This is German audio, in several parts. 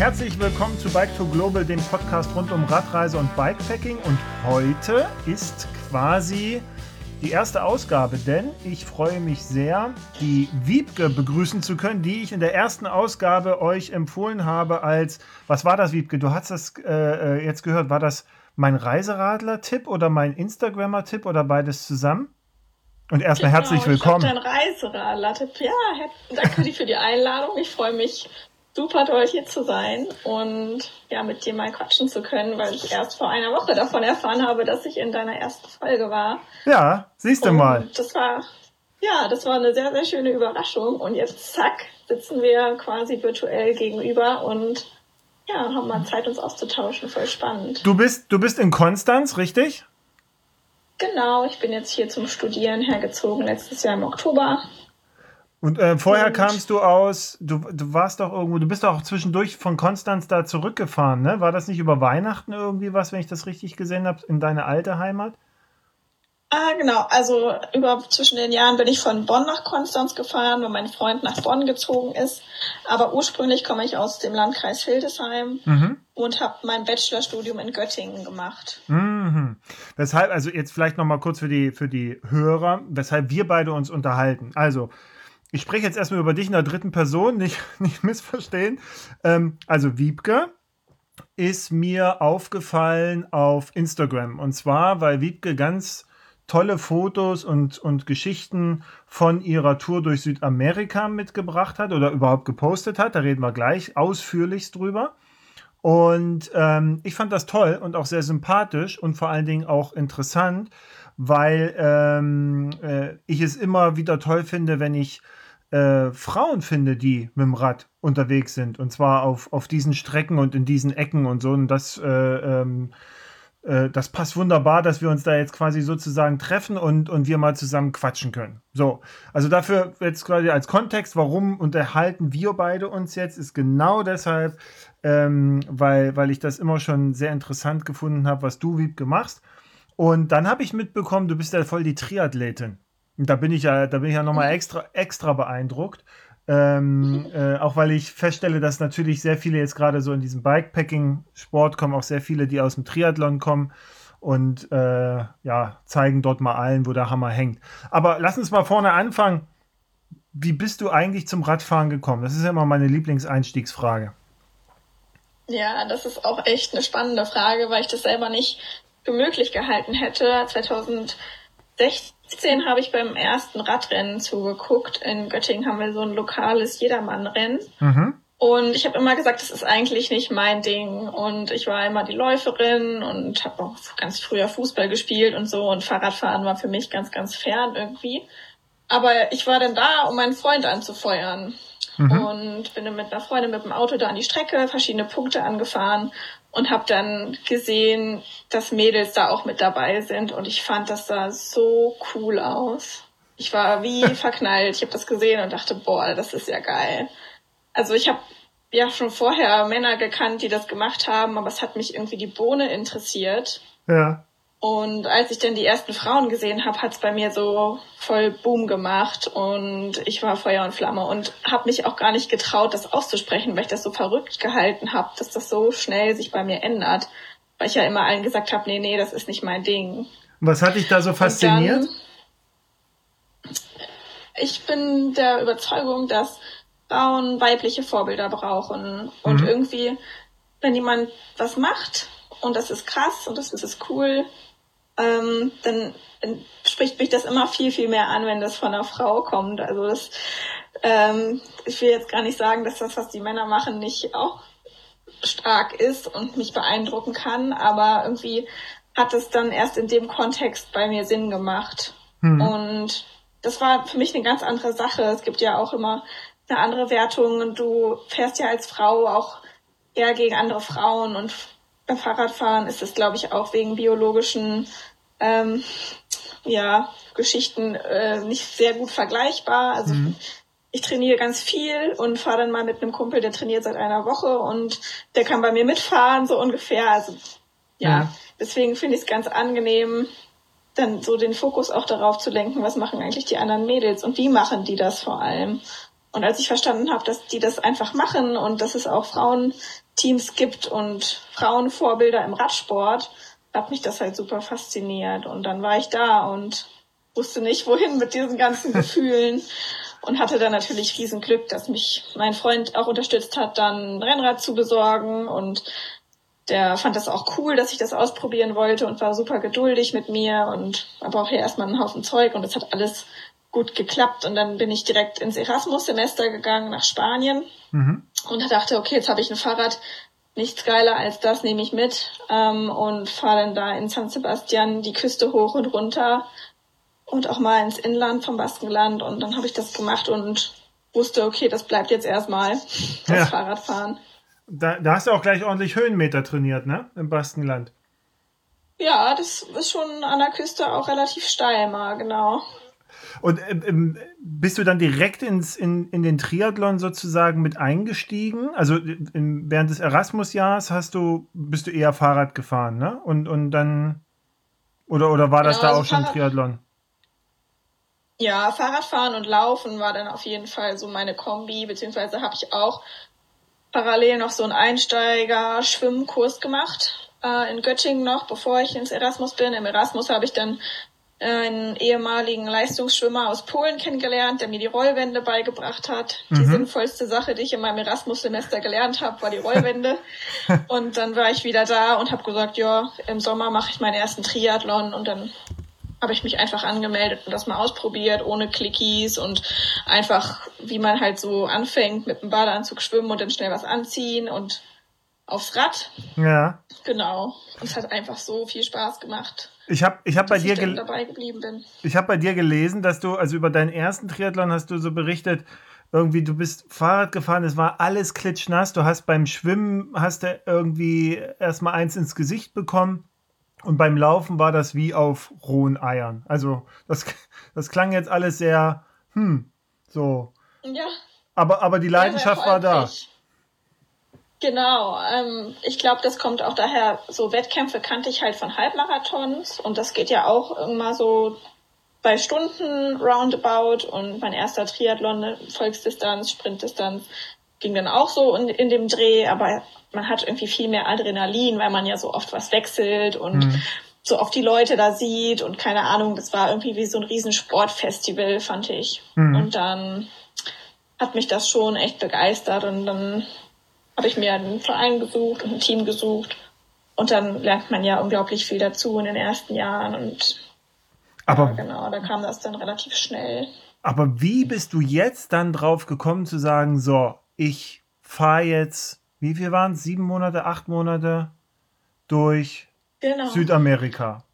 Herzlich willkommen zu Bike to Global, dem Podcast rund um Radreise und Bikepacking. Und heute ist quasi die erste Ausgabe, denn ich freue mich sehr, die Wiebke begrüßen zu können, die ich in der ersten Ausgabe euch empfohlen habe als, was war das, Wiebke? Du hast das äh, äh jetzt gehört, war das mein Reiseradler-Tipp oder mein Instagrammer-Tipp oder beides zusammen? Und erstmal genau, herzlich willkommen. Ich dein Reiseradler-Tipp. Ja, danke für die Einladung. Ich freue mich super toll hier zu sein und ja, mit dir mal quatschen zu können, weil ich erst vor einer Woche davon erfahren habe, dass ich in deiner ersten Folge war. Ja, siehst du und mal. Das war, ja, das war eine sehr, sehr schöne Überraschung und jetzt zack, sitzen wir quasi virtuell gegenüber und ja, haben mal Zeit, uns auszutauschen. Voll spannend. Du bist, du bist in Konstanz, richtig? Genau, ich bin jetzt hier zum Studieren hergezogen, letztes Jahr im Oktober. Und äh, vorher und kamst du aus, du, du warst doch irgendwo, du bist doch auch zwischendurch von Konstanz da zurückgefahren, ne? War das nicht über Weihnachten irgendwie was, wenn ich das richtig gesehen habe, in deine alte Heimat? Ah, genau. Also über zwischen den Jahren bin ich von Bonn nach Konstanz gefahren, weil mein Freund nach Bonn gezogen ist. Aber ursprünglich komme ich aus dem Landkreis Hildesheim mhm. und habe mein Bachelorstudium in Göttingen gemacht. Mhm. Weshalb, also jetzt vielleicht noch mal kurz für die für die Hörer, weshalb wir beide uns unterhalten. Also ich spreche jetzt erstmal über dich in der dritten Person, nicht, nicht missverstehen. Ähm, also Wiebke ist mir aufgefallen auf Instagram. Und zwar, weil Wiebke ganz tolle Fotos und, und Geschichten von ihrer Tour durch Südamerika mitgebracht hat oder überhaupt gepostet hat. Da reden wir gleich ausführlichst drüber. Und ähm, ich fand das toll und auch sehr sympathisch und vor allen Dingen auch interessant, weil ähm, äh, ich es immer wieder toll finde, wenn ich äh, Frauen finde, die mit dem Rad unterwegs sind. Und zwar auf, auf diesen Strecken und in diesen Ecken und so. Und das, äh, ähm, äh, das passt wunderbar, dass wir uns da jetzt quasi sozusagen treffen und, und wir mal zusammen quatschen können. So, also dafür jetzt quasi als Kontext, warum unterhalten wir beide uns jetzt, ist genau deshalb, ähm, weil, weil ich das immer schon sehr interessant gefunden habe, was du, Wiebke, machst. Und dann habe ich mitbekommen, du bist ja voll die Triathletin. Da bin ich ja, da bin ich ja nochmal extra, extra beeindruckt. Ähm, äh, auch weil ich feststelle, dass natürlich sehr viele jetzt gerade so in diesem Bikepacking-Sport kommen, auch sehr viele, die aus dem Triathlon kommen und äh, ja, zeigen dort mal allen, wo der Hammer hängt. Aber lass uns mal vorne anfangen. Wie bist du eigentlich zum Radfahren gekommen? Das ist ja immer meine Lieblingseinstiegsfrage. Ja, das ist auch echt eine spannende Frage, weil ich das selber nicht für möglich gehalten hätte. 2016 2016 habe ich beim ersten Radrennen zugeguckt. In Göttingen haben wir so ein lokales Jedermannrennen. Mhm. Und ich habe immer gesagt, das ist eigentlich nicht mein Ding. Und ich war immer die Läuferin und habe auch ganz früher Fußball gespielt und so. Und Fahrradfahren war für mich ganz, ganz fern irgendwie. Aber ich war dann da, um meinen Freund anzufeuern. Mhm. Und bin dann mit einer Freundin mit dem Auto da an die Strecke, verschiedene Punkte angefahren und habe dann gesehen, dass Mädels da auch mit dabei sind und ich fand das sah so cool aus. Ich war wie verknallt. Ich habe das gesehen und dachte, boah, das ist ja geil. Also ich habe ja schon vorher Männer gekannt, die das gemacht haben, aber es hat mich irgendwie die Bohne interessiert. Ja. Und als ich dann die ersten Frauen gesehen habe, hat es bei mir so voll Boom gemacht und ich war Feuer und Flamme und habe mich auch gar nicht getraut, das auszusprechen, weil ich das so verrückt gehalten habe, dass das so schnell sich bei mir ändert. Weil ich ja immer allen gesagt habe, nee, nee, das ist nicht mein Ding. Was hat dich da so fasziniert? Dann, ich bin der Überzeugung, dass Frauen weibliche Vorbilder brauchen. Und mhm. irgendwie, wenn jemand was macht und das ist krass und das ist cool, ähm, dann spricht mich das immer viel, viel mehr an, wenn das von einer Frau kommt. Also das, ähm, ich will jetzt gar nicht sagen, dass das, was die Männer machen, nicht auch stark ist und mich beeindrucken kann, aber irgendwie hat es dann erst in dem Kontext bei mir Sinn gemacht. Mhm. Und das war für mich eine ganz andere Sache. Es gibt ja auch immer eine andere Wertung und du fährst ja als Frau auch eher gegen andere Frauen und Fahrradfahren ist es, glaube ich, auch wegen biologischen ähm, ja, Geschichten äh, nicht sehr gut vergleichbar. Also mhm. ich trainiere ganz viel und fahre dann mal mit einem Kumpel, der trainiert seit einer Woche und der kann bei mir mitfahren, so ungefähr. Also ja, ja. deswegen finde ich es ganz angenehm, dann so den Fokus auch darauf zu lenken, was machen eigentlich die anderen Mädels und wie machen die das vor allem. Und als ich verstanden habe, dass die das einfach machen und dass es auch Frauen Teams gibt und Frauenvorbilder im Radsport, hat mich das halt super fasziniert. Und dann war ich da und wusste nicht, wohin mit diesen ganzen Gefühlen. Und hatte dann natürlich riesen Glück, dass mich mein Freund auch unterstützt hat, dann ein Rennrad zu besorgen. Und der fand das auch cool, dass ich das ausprobieren wollte und war super geduldig mit mir. Und aber auch hier erstmal einen Haufen Zeug. Und es hat alles gut geklappt. Und dann bin ich direkt ins Erasmus-Semester gegangen nach Spanien. Mhm. Und dachte, okay, jetzt habe ich ein Fahrrad, nichts geiler als das nehme ich mit ähm, und fahre dann da in San Sebastian die Küste hoch und runter und auch mal ins Inland vom Baskenland und dann habe ich das gemacht und wusste, okay, das bleibt jetzt erstmal das ja. Fahrradfahren. Da, da hast du auch gleich ordentlich Höhenmeter trainiert, ne? Im Baskenland. Ja, das ist schon an der Küste auch relativ steil mal, genau. Und ähm, bist du dann direkt ins, in, in den Triathlon sozusagen mit eingestiegen? Also in, während des Erasmus-Jahres hast du, bist du eher Fahrrad gefahren, ne? Und, und dann oder, oder war das genau, da also auch schon Triathlon? Ja, Fahrradfahren und Laufen war dann auf jeden Fall so meine Kombi, beziehungsweise habe ich auch parallel noch so einen Einsteiger-Schwimmkurs gemacht äh, in Göttingen noch, bevor ich ins Erasmus bin. Im Erasmus habe ich dann einen ehemaligen Leistungsschwimmer aus Polen kennengelernt, der mir die Rollwände beigebracht hat. Mhm. Die sinnvollste Sache, die ich in meinem Erasmus-Semester gelernt habe, war die Rollwände. und dann war ich wieder da und habe gesagt, ja, im Sommer mache ich meinen ersten Triathlon und dann habe ich mich einfach angemeldet und das mal ausprobiert, ohne Clickies und einfach, wie man halt so anfängt, mit dem Badeanzug schwimmen und dann schnell was anziehen und aufs Rad. Ja. Genau. Und es hat einfach so viel Spaß gemacht. Ich habe ich hab bei dir ich. Ich habe bei dir gelesen, dass du also über deinen ersten Triathlon hast du so berichtet, irgendwie du bist Fahrrad gefahren, es war alles klitschnass, du hast beim Schwimmen hast du irgendwie erstmal eins ins Gesicht bekommen und beim Laufen war das wie auf rohen Eiern. Also das, das klang jetzt alles sehr, hm, so. Ja. Aber, aber die Leidenschaft ja, war da. Genau, ähm, ich glaube, das kommt auch daher, so Wettkämpfe kannte ich halt von Halbmarathons und das geht ja auch immer so bei Stunden roundabout und mein erster Triathlon, Volksdistanz, Sprintdistanz, ging dann auch so in, in dem Dreh, aber man hat irgendwie viel mehr Adrenalin, weil man ja so oft was wechselt und mhm. so oft die Leute da sieht und keine Ahnung, das war irgendwie wie so ein riesen Sportfestival, fand ich. Mhm. Und dann hat mich das schon echt begeistert und dann habe ich mir einen Verein gesucht und ein Team gesucht und dann lernt man ja unglaublich viel dazu in den ersten Jahren und aber genau, da kam das dann relativ schnell. Aber wie bist du jetzt dann drauf gekommen zu sagen, so, ich fahre jetzt, wie viel waren es? Sieben Monate, acht Monate durch genau. Südamerika.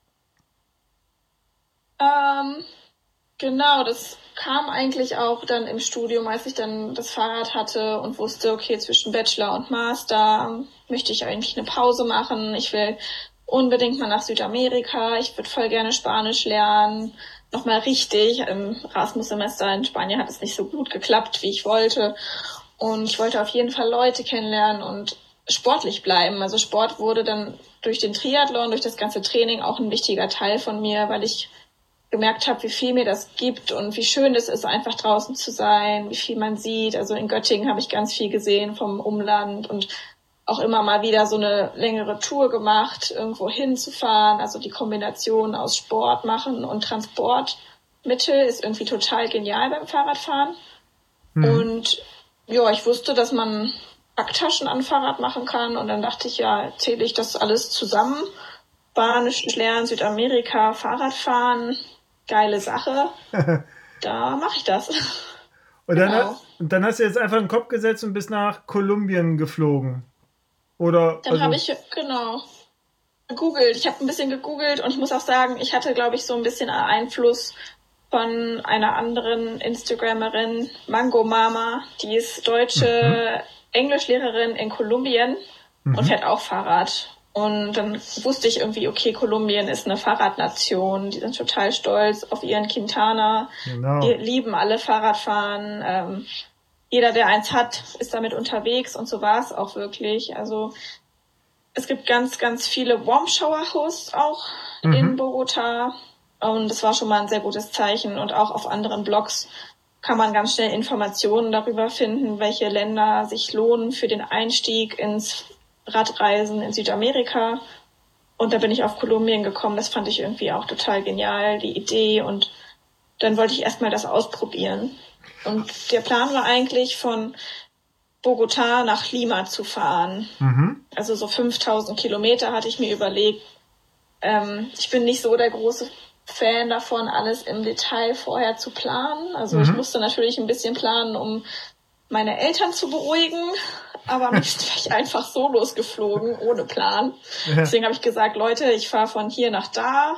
Ähm, genau, das kam eigentlich auch dann im Studium, als ich dann das Fahrrad hatte und wusste, okay, zwischen Bachelor und Master möchte ich eigentlich eine Pause machen. Ich will unbedingt mal nach Südamerika. Ich würde voll gerne Spanisch lernen. Nochmal richtig. Im Erasmus-Semester in Spanien hat es nicht so gut geklappt, wie ich wollte. Und ich wollte auf jeden Fall Leute kennenlernen und sportlich bleiben. Also Sport wurde dann durch den Triathlon, durch das ganze Training auch ein wichtiger Teil von mir, weil ich gemerkt habe, wie viel mir das gibt und wie schön es ist, einfach draußen zu sein, wie viel man sieht. Also in Göttingen habe ich ganz viel gesehen vom Umland und auch immer mal wieder so eine längere Tour gemacht, irgendwo hinzufahren. Also die Kombination aus Sport machen und Transportmittel ist irgendwie total genial beim Fahrradfahren. Mhm. Und ja, ich wusste, dass man Packtaschen an Fahrrad machen kann und dann dachte ich, ja, zähle ich das alles zusammen. Spanisch lernen, Südamerika, Fahrradfahren, geile Sache. da mache ich das. Und dann, genau. und dann hast du jetzt einfach einen Kopf gesetzt und bist nach Kolumbien geflogen. Oder? Dann also habe ich, genau, gegoogelt. Ich habe ein bisschen gegoogelt und ich muss auch sagen, ich hatte, glaube ich, so ein bisschen Einfluss von einer anderen Instagramerin, Mango Mama, die ist deutsche mhm. Englischlehrerin in Kolumbien mhm. und fährt auch Fahrrad. Und dann wusste ich irgendwie, okay, Kolumbien ist eine Fahrradnation. Die sind total stolz auf ihren Quintana. Genau. Die lieben alle Fahrradfahren. Ähm, jeder, der eins hat, ist damit unterwegs und so war es auch wirklich. Also es gibt ganz, ganz viele Warm Shower Hosts auch mhm. in Bogota. Und das war schon mal ein sehr gutes Zeichen. Und auch auf anderen Blogs kann man ganz schnell Informationen darüber finden, welche Länder sich lohnen für den Einstieg ins Radreisen in Südamerika. Und da bin ich auf Kolumbien gekommen. Das fand ich irgendwie auch total genial, die Idee. Und dann wollte ich erstmal das ausprobieren. Und der Plan war eigentlich von Bogota nach Lima zu fahren. Mhm. Also so 5000 Kilometer hatte ich mir überlegt. Ähm, ich bin nicht so der große Fan davon, alles im Detail vorher zu planen. Also mhm. ich musste natürlich ein bisschen planen, um meine Eltern zu beruhigen, aber wäre ich einfach so losgeflogen, ohne Plan. Deswegen habe ich gesagt, Leute, ich fahre von hier nach da.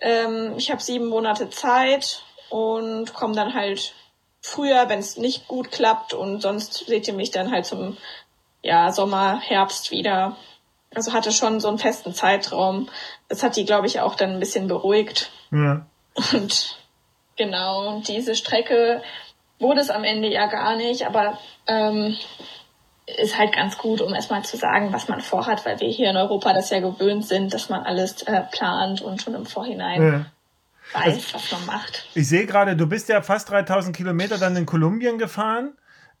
Ähm, ich habe sieben Monate Zeit und komme dann halt früher, wenn es nicht gut klappt und sonst seht ihr mich dann halt zum ja, Sommer, Herbst wieder. Also hatte schon so einen festen Zeitraum. Das hat die, glaube ich, auch dann ein bisschen beruhigt. Ja. Und genau, diese Strecke wurde es am Ende ja gar nicht, aber ähm, ist halt ganz gut, um erstmal zu sagen, was man vorhat, weil wir hier in Europa das ja gewöhnt sind, dass man alles äh, plant und schon im Vorhinein ja. weiß, also, was man macht. Ich sehe gerade, du bist ja fast 3000 Kilometer dann in Kolumbien gefahren.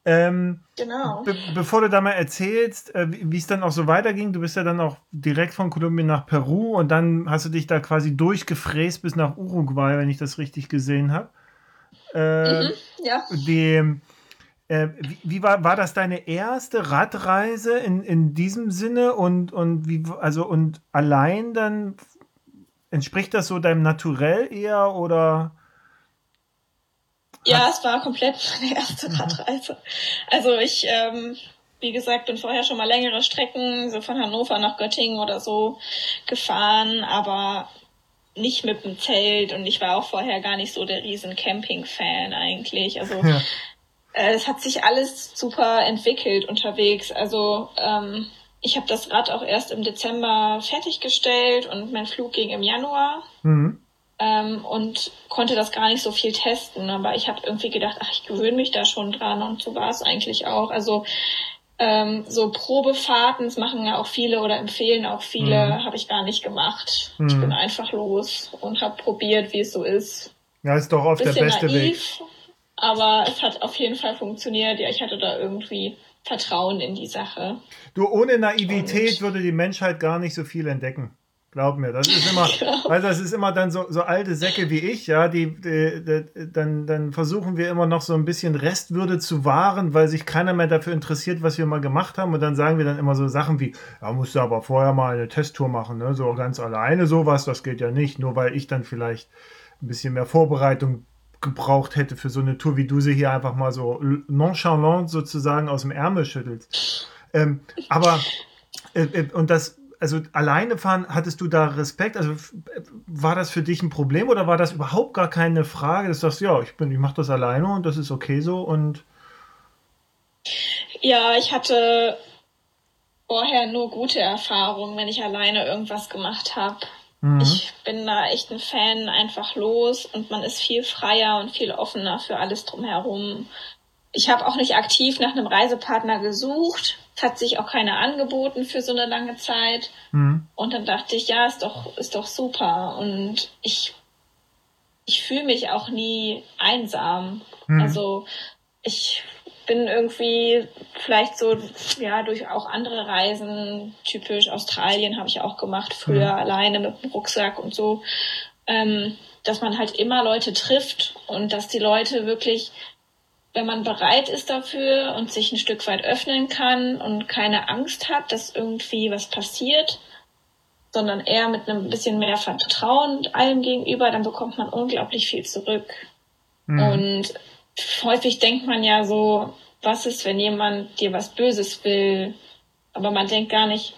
Ähm, genau. Be bevor du da mal erzählst, äh, wie es dann auch so weiterging, du bist ja dann auch direkt von Kolumbien nach Peru und dann hast du dich da quasi durchgefräst bis nach Uruguay, wenn ich das richtig gesehen habe. Äh, mhm, ja. Die, äh, wie, wie, war, war das deine erste Radreise in, in diesem Sinne und, und wie, also und allein dann entspricht das so deinem Naturell eher oder? Ja, es war komplett meine erste mhm. Radreise. Also ich, ähm, wie gesagt, bin vorher schon mal längere Strecken, so von Hannover nach Göttingen oder so gefahren, aber nicht mit dem Zelt und ich war auch vorher gar nicht so der riesen Camping-Fan eigentlich. Also ja. Äh, es hat sich alles super entwickelt unterwegs. Also ähm, ich habe das Rad auch erst im Dezember fertiggestellt und mein Flug ging im Januar. Mhm. Ähm, und konnte das gar nicht so viel testen. Aber ich habe irgendwie gedacht, ach, ich gewöhne mich da schon dran und so war es eigentlich auch. Also ähm, so Probefahrten, das machen ja auch viele oder empfehlen auch viele, mhm. habe ich gar nicht gemacht. Mhm. Ich bin einfach los und habe probiert, wie es so ist. Ja, ist doch oft der beste naiv, Weg. Aber es hat auf jeden Fall funktioniert. Ja, ich hatte da irgendwie Vertrauen in die Sache. Du, ohne Naivität und würde die Menschheit gar nicht so viel entdecken. Glaub mir, das ist immer, weil das ist immer dann so, so alte Säcke wie ich, ja, die, die, die, dann, dann versuchen wir immer noch so ein bisschen Restwürde zu wahren, weil sich keiner mehr dafür interessiert, was wir mal gemacht haben. Und dann sagen wir dann immer so Sachen wie, ja, musst du aber vorher mal eine Testtour machen, ne? So ganz alleine sowas, das geht ja nicht, nur weil ich dann vielleicht ein bisschen mehr Vorbereitung gebraucht hätte für so eine Tour, wie du sie hier einfach mal so nonchalant sozusagen aus dem Ärmel schüttelst. Ähm, aber äh, äh und das also alleine fahren, hattest du da Respekt? Also war das für dich ein Problem oder war das überhaupt gar keine Frage, dass du sagst, ja, ich bin, ich mache das alleine und das ist okay so und ja, ich hatte vorher nur gute Erfahrungen, wenn ich alleine irgendwas gemacht habe. Mhm. Ich bin da echt ein Fan, einfach los und man ist viel freier und viel offener für alles drumherum. Ich habe auch nicht aktiv nach einem Reisepartner gesucht. Es hat sich auch keiner angeboten für so eine lange Zeit. Mhm. Und dann dachte ich, ja, ist doch, ist doch super. Und ich, ich fühle mich auch nie einsam. Mhm. Also ich bin irgendwie vielleicht so, ja, durch auch andere Reisen, typisch Australien habe ich auch gemacht, früher mhm. alleine mit dem Rucksack und so, ähm, dass man halt immer Leute trifft und dass die Leute wirklich wenn man bereit ist dafür und sich ein Stück weit öffnen kann und keine Angst hat, dass irgendwie was passiert, sondern eher mit einem bisschen mehr Vertrauen allem gegenüber, dann bekommt man unglaublich viel zurück. Mhm. Und häufig denkt man ja so, was ist, wenn jemand dir was Böses will? Aber man denkt gar nicht,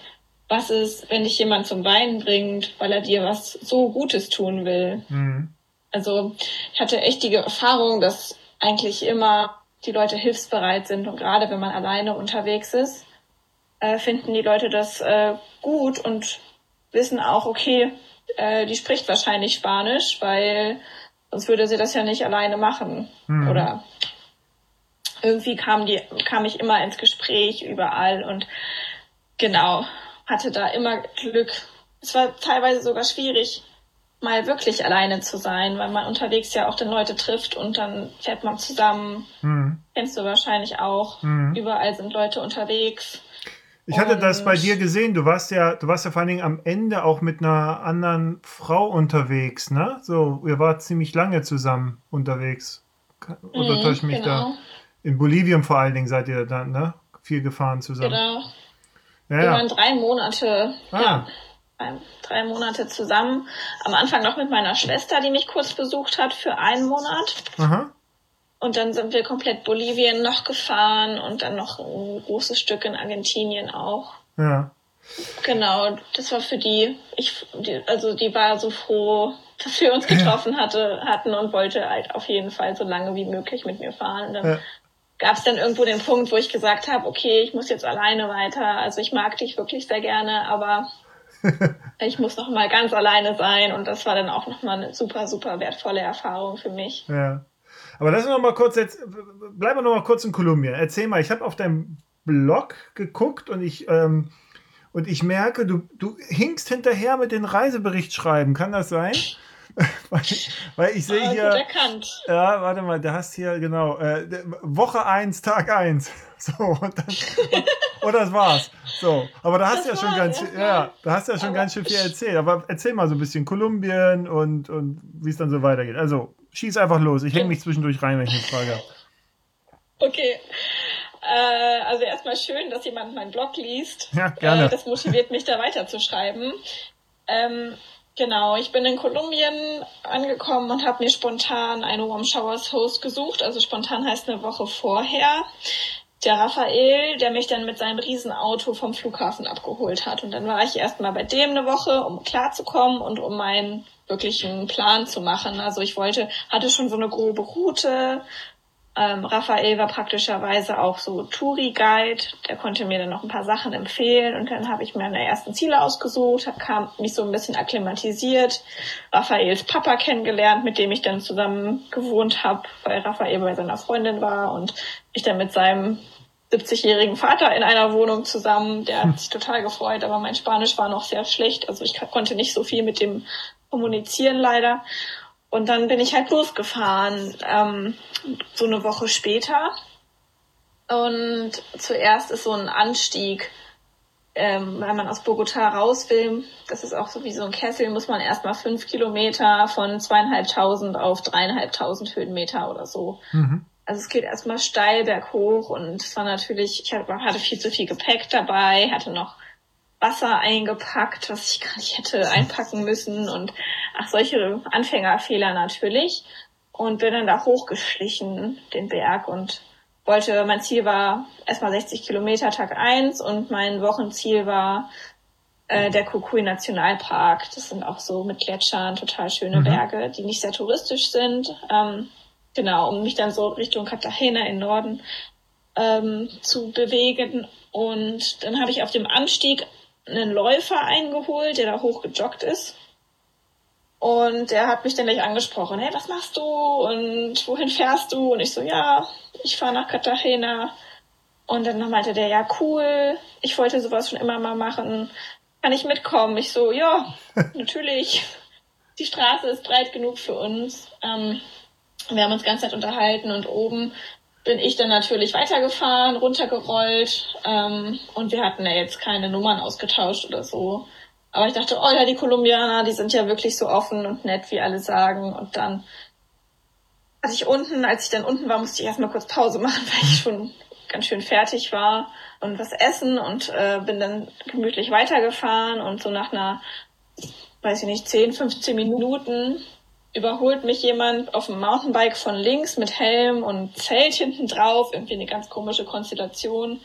was ist, wenn dich jemand zum Weinen bringt, weil er dir was so Gutes tun will? Mhm. Also ich hatte echt die Erfahrung, dass eigentlich immer die Leute hilfsbereit sind und gerade wenn man alleine unterwegs ist, äh, finden die Leute das äh, gut und wissen auch, okay, äh, die spricht wahrscheinlich Spanisch, weil sonst würde sie das ja nicht alleine machen. Mhm. Oder irgendwie kam die, kam ich immer ins Gespräch überall und genau, hatte da immer Glück. Es war teilweise sogar schwierig, mal wirklich alleine zu sein, weil man unterwegs ja auch dann Leute trifft und dann fährt man zusammen. Mhm. Kennst du wahrscheinlich auch. Mhm. Überall sind Leute unterwegs. Ich hatte das bei dir gesehen. Du warst ja, du warst ja vor allen Dingen am Ende auch mit einer anderen Frau unterwegs, ne? So, ihr wart ziemlich lange zusammen unterwegs. Oder mhm, täusche ich mich genau. da? In Bolivien vor allen Dingen seid ihr dann, ne? Viel gefahren zusammen. Genau. Ja, Wir waren drei Monate. Ah. Ja drei Monate zusammen. Am Anfang noch mit meiner Schwester, die mich kurz besucht hat für einen Monat. Aha. Und dann sind wir komplett Bolivien noch gefahren und dann noch ein großes Stück in Argentinien auch. Ja. Genau, das war für die, ich, die, also die war so froh, dass wir uns getroffen hatte, hatten und wollte halt auf jeden Fall so lange wie möglich mit mir fahren. Und dann ja. gab es dann irgendwo den Punkt, wo ich gesagt habe, okay, ich muss jetzt alleine weiter. Also ich mag dich wirklich sehr gerne, aber ich muss noch mal ganz alleine sein und das war dann auch noch mal eine super, super wertvolle Erfahrung für mich. Ja. Aber lass uns noch mal kurz jetzt, bleiben wir noch mal kurz in Kolumbien. Erzähl mal, ich habe auf deinem Blog geguckt und ich, ähm, und ich merke, du, du hinkst hinterher mit den Reisebericht schreiben. Kann das sein? weil, weil, ich sehe ah, hier. Ja, warte mal, da hast hier, genau, äh, Woche 1, Tag 1. So, und dann, und, und das war's. So, aber da hast du ja schon ganz, ja, ja, da hast ja schon aber ganz schön viel erzählt. Aber erzähl mal so ein bisschen Kolumbien und, und wie es dann so weitergeht. Also, schieß einfach los. Ich hänge mich zwischendurch rein, wenn ich eine Frage habe. Okay. Äh, also erstmal schön, dass jemand meinen Blog liest. Ja, gerne. Äh, das motiviert mich da weiterzuschreiben. Ähm, Genau, ich bin in Kolumbien angekommen und habe mir spontan eine Warm Showers Host gesucht. Also spontan heißt eine Woche vorher. Der Raphael, der mich dann mit seinem Riesenauto vom Flughafen abgeholt hat. Und dann war ich erstmal bei dem eine Woche, um klarzukommen und um meinen wirklichen Plan zu machen. Also ich wollte, hatte schon so eine grobe Route, ähm, Raphael war praktischerweise auch so Touri-Guide, der konnte mir dann noch ein paar Sachen empfehlen und dann habe ich mir meine ersten Ziele ausgesucht, hab, kam mich so ein bisschen akklimatisiert, Raphaels Papa kennengelernt, mit dem ich dann zusammen gewohnt habe, weil Raphael bei seiner Freundin war und ich dann mit seinem 70-jährigen Vater in einer Wohnung zusammen, der hat sich total gefreut, aber mein Spanisch war noch sehr schlecht, also ich konnte nicht so viel mit dem kommunizieren leider. Und dann bin ich halt losgefahren, ähm, so eine Woche später. Und zuerst ist so ein Anstieg, ähm, weil man aus Bogota raus will. Das ist auch so wie so ein Kessel, muss man erstmal fünf Kilometer von zweieinhalbtausend auf dreieinhalbtausend Höhenmeter oder so. Mhm. Also es geht erstmal steil berghoch und es war natürlich, ich hatte viel zu viel Gepäck dabei, hatte noch Wasser eingepackt, was ich gar nicht hätte einpacken müssen und ach, solche Anfängerfehler natürlich. Und bin dann da hochgeschlichen, den Berg und wollte, mein Ziel war erstmal 60 Kilometer Tag eins und mein Wochenziel war äh, der Kukui Nationalpark. Das sind auch so mit Gletschern total schöne mhm. Berge, die nicht sehr touristisch sind. Ähm, genau, um mich dann so Richtung Cartagena im Norden ähm, zu bewegen. Und dann habe ich auf dem Anstieg einen Läufer eingeholt, der da hoch gejoggt ist. Und der hat mich dann gleich angesprochen, hey, was machst du und wohin fährst du? Und ich so, ja, ich fahre nach Cartagena. Und dann meinte der, ja, cool, ich wollte sowas schon immer mal machen. Kann ich mitkommen? Ich so, ja, natürlich. Die Straße ist breit genug für uns. Ähm, wir haben uns ganz nett unterhalten und oben bin ich dann natürlich weitergefahren, runtergerollt ähm, und wir hatten ja jetzt keine Nummern ausgetauscht oder so. Aber ich dachte, oh ja, die Kolumbianer, die sind ja wirklich so offen und nett, wie alle sagen. Und dann als ich unten, als ich dann unten war, musste ich erstmal kurz Pause machen, weil ich schon ganz schön fertig war und was essen und äh, bin dann gemütlich weitergefahren und so nach einer, weiß ich nicht, 10, 15 Minuten überholt mich jemand auf dem Mountainbike von links mit Helm und Zelt hinten drauf, irgendwie eine ganz komische Konstellation.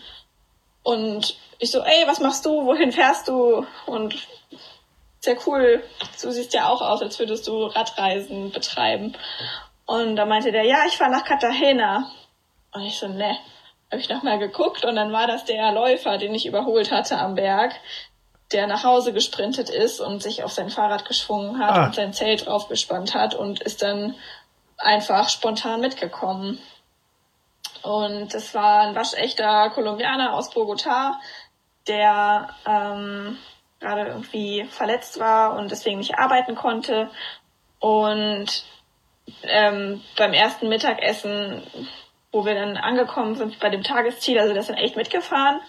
Und ich so, ey, was machst du? Wohin fährst du? Und sehr cool. Du siehst ja auch aus, als würdest du Radreisen betreiben. Und da meinte der, ja, ich fahre nach Cartagena. Und ich so, ne. Habe ich nochmal geguckt und dann war das der Läufer, den ich überholt hatte am Berg, der nach Hause gesprintet ist und sich auf sein Fahrrad geschwungen hat ah. und sein Zelt draufgespannt hat und ist dann einfach spontan mitgekommen. Und es war ein waschechter Kolumbianer aus Bogota, der ähm, gerade irgendwie verletzt war und deswegen nicht arbeiten konnte. Und ähm, beim ersten Mittagessen, wo wir dann angekommen sind bei dem Tagesziel, also das sind echt mitgefahren,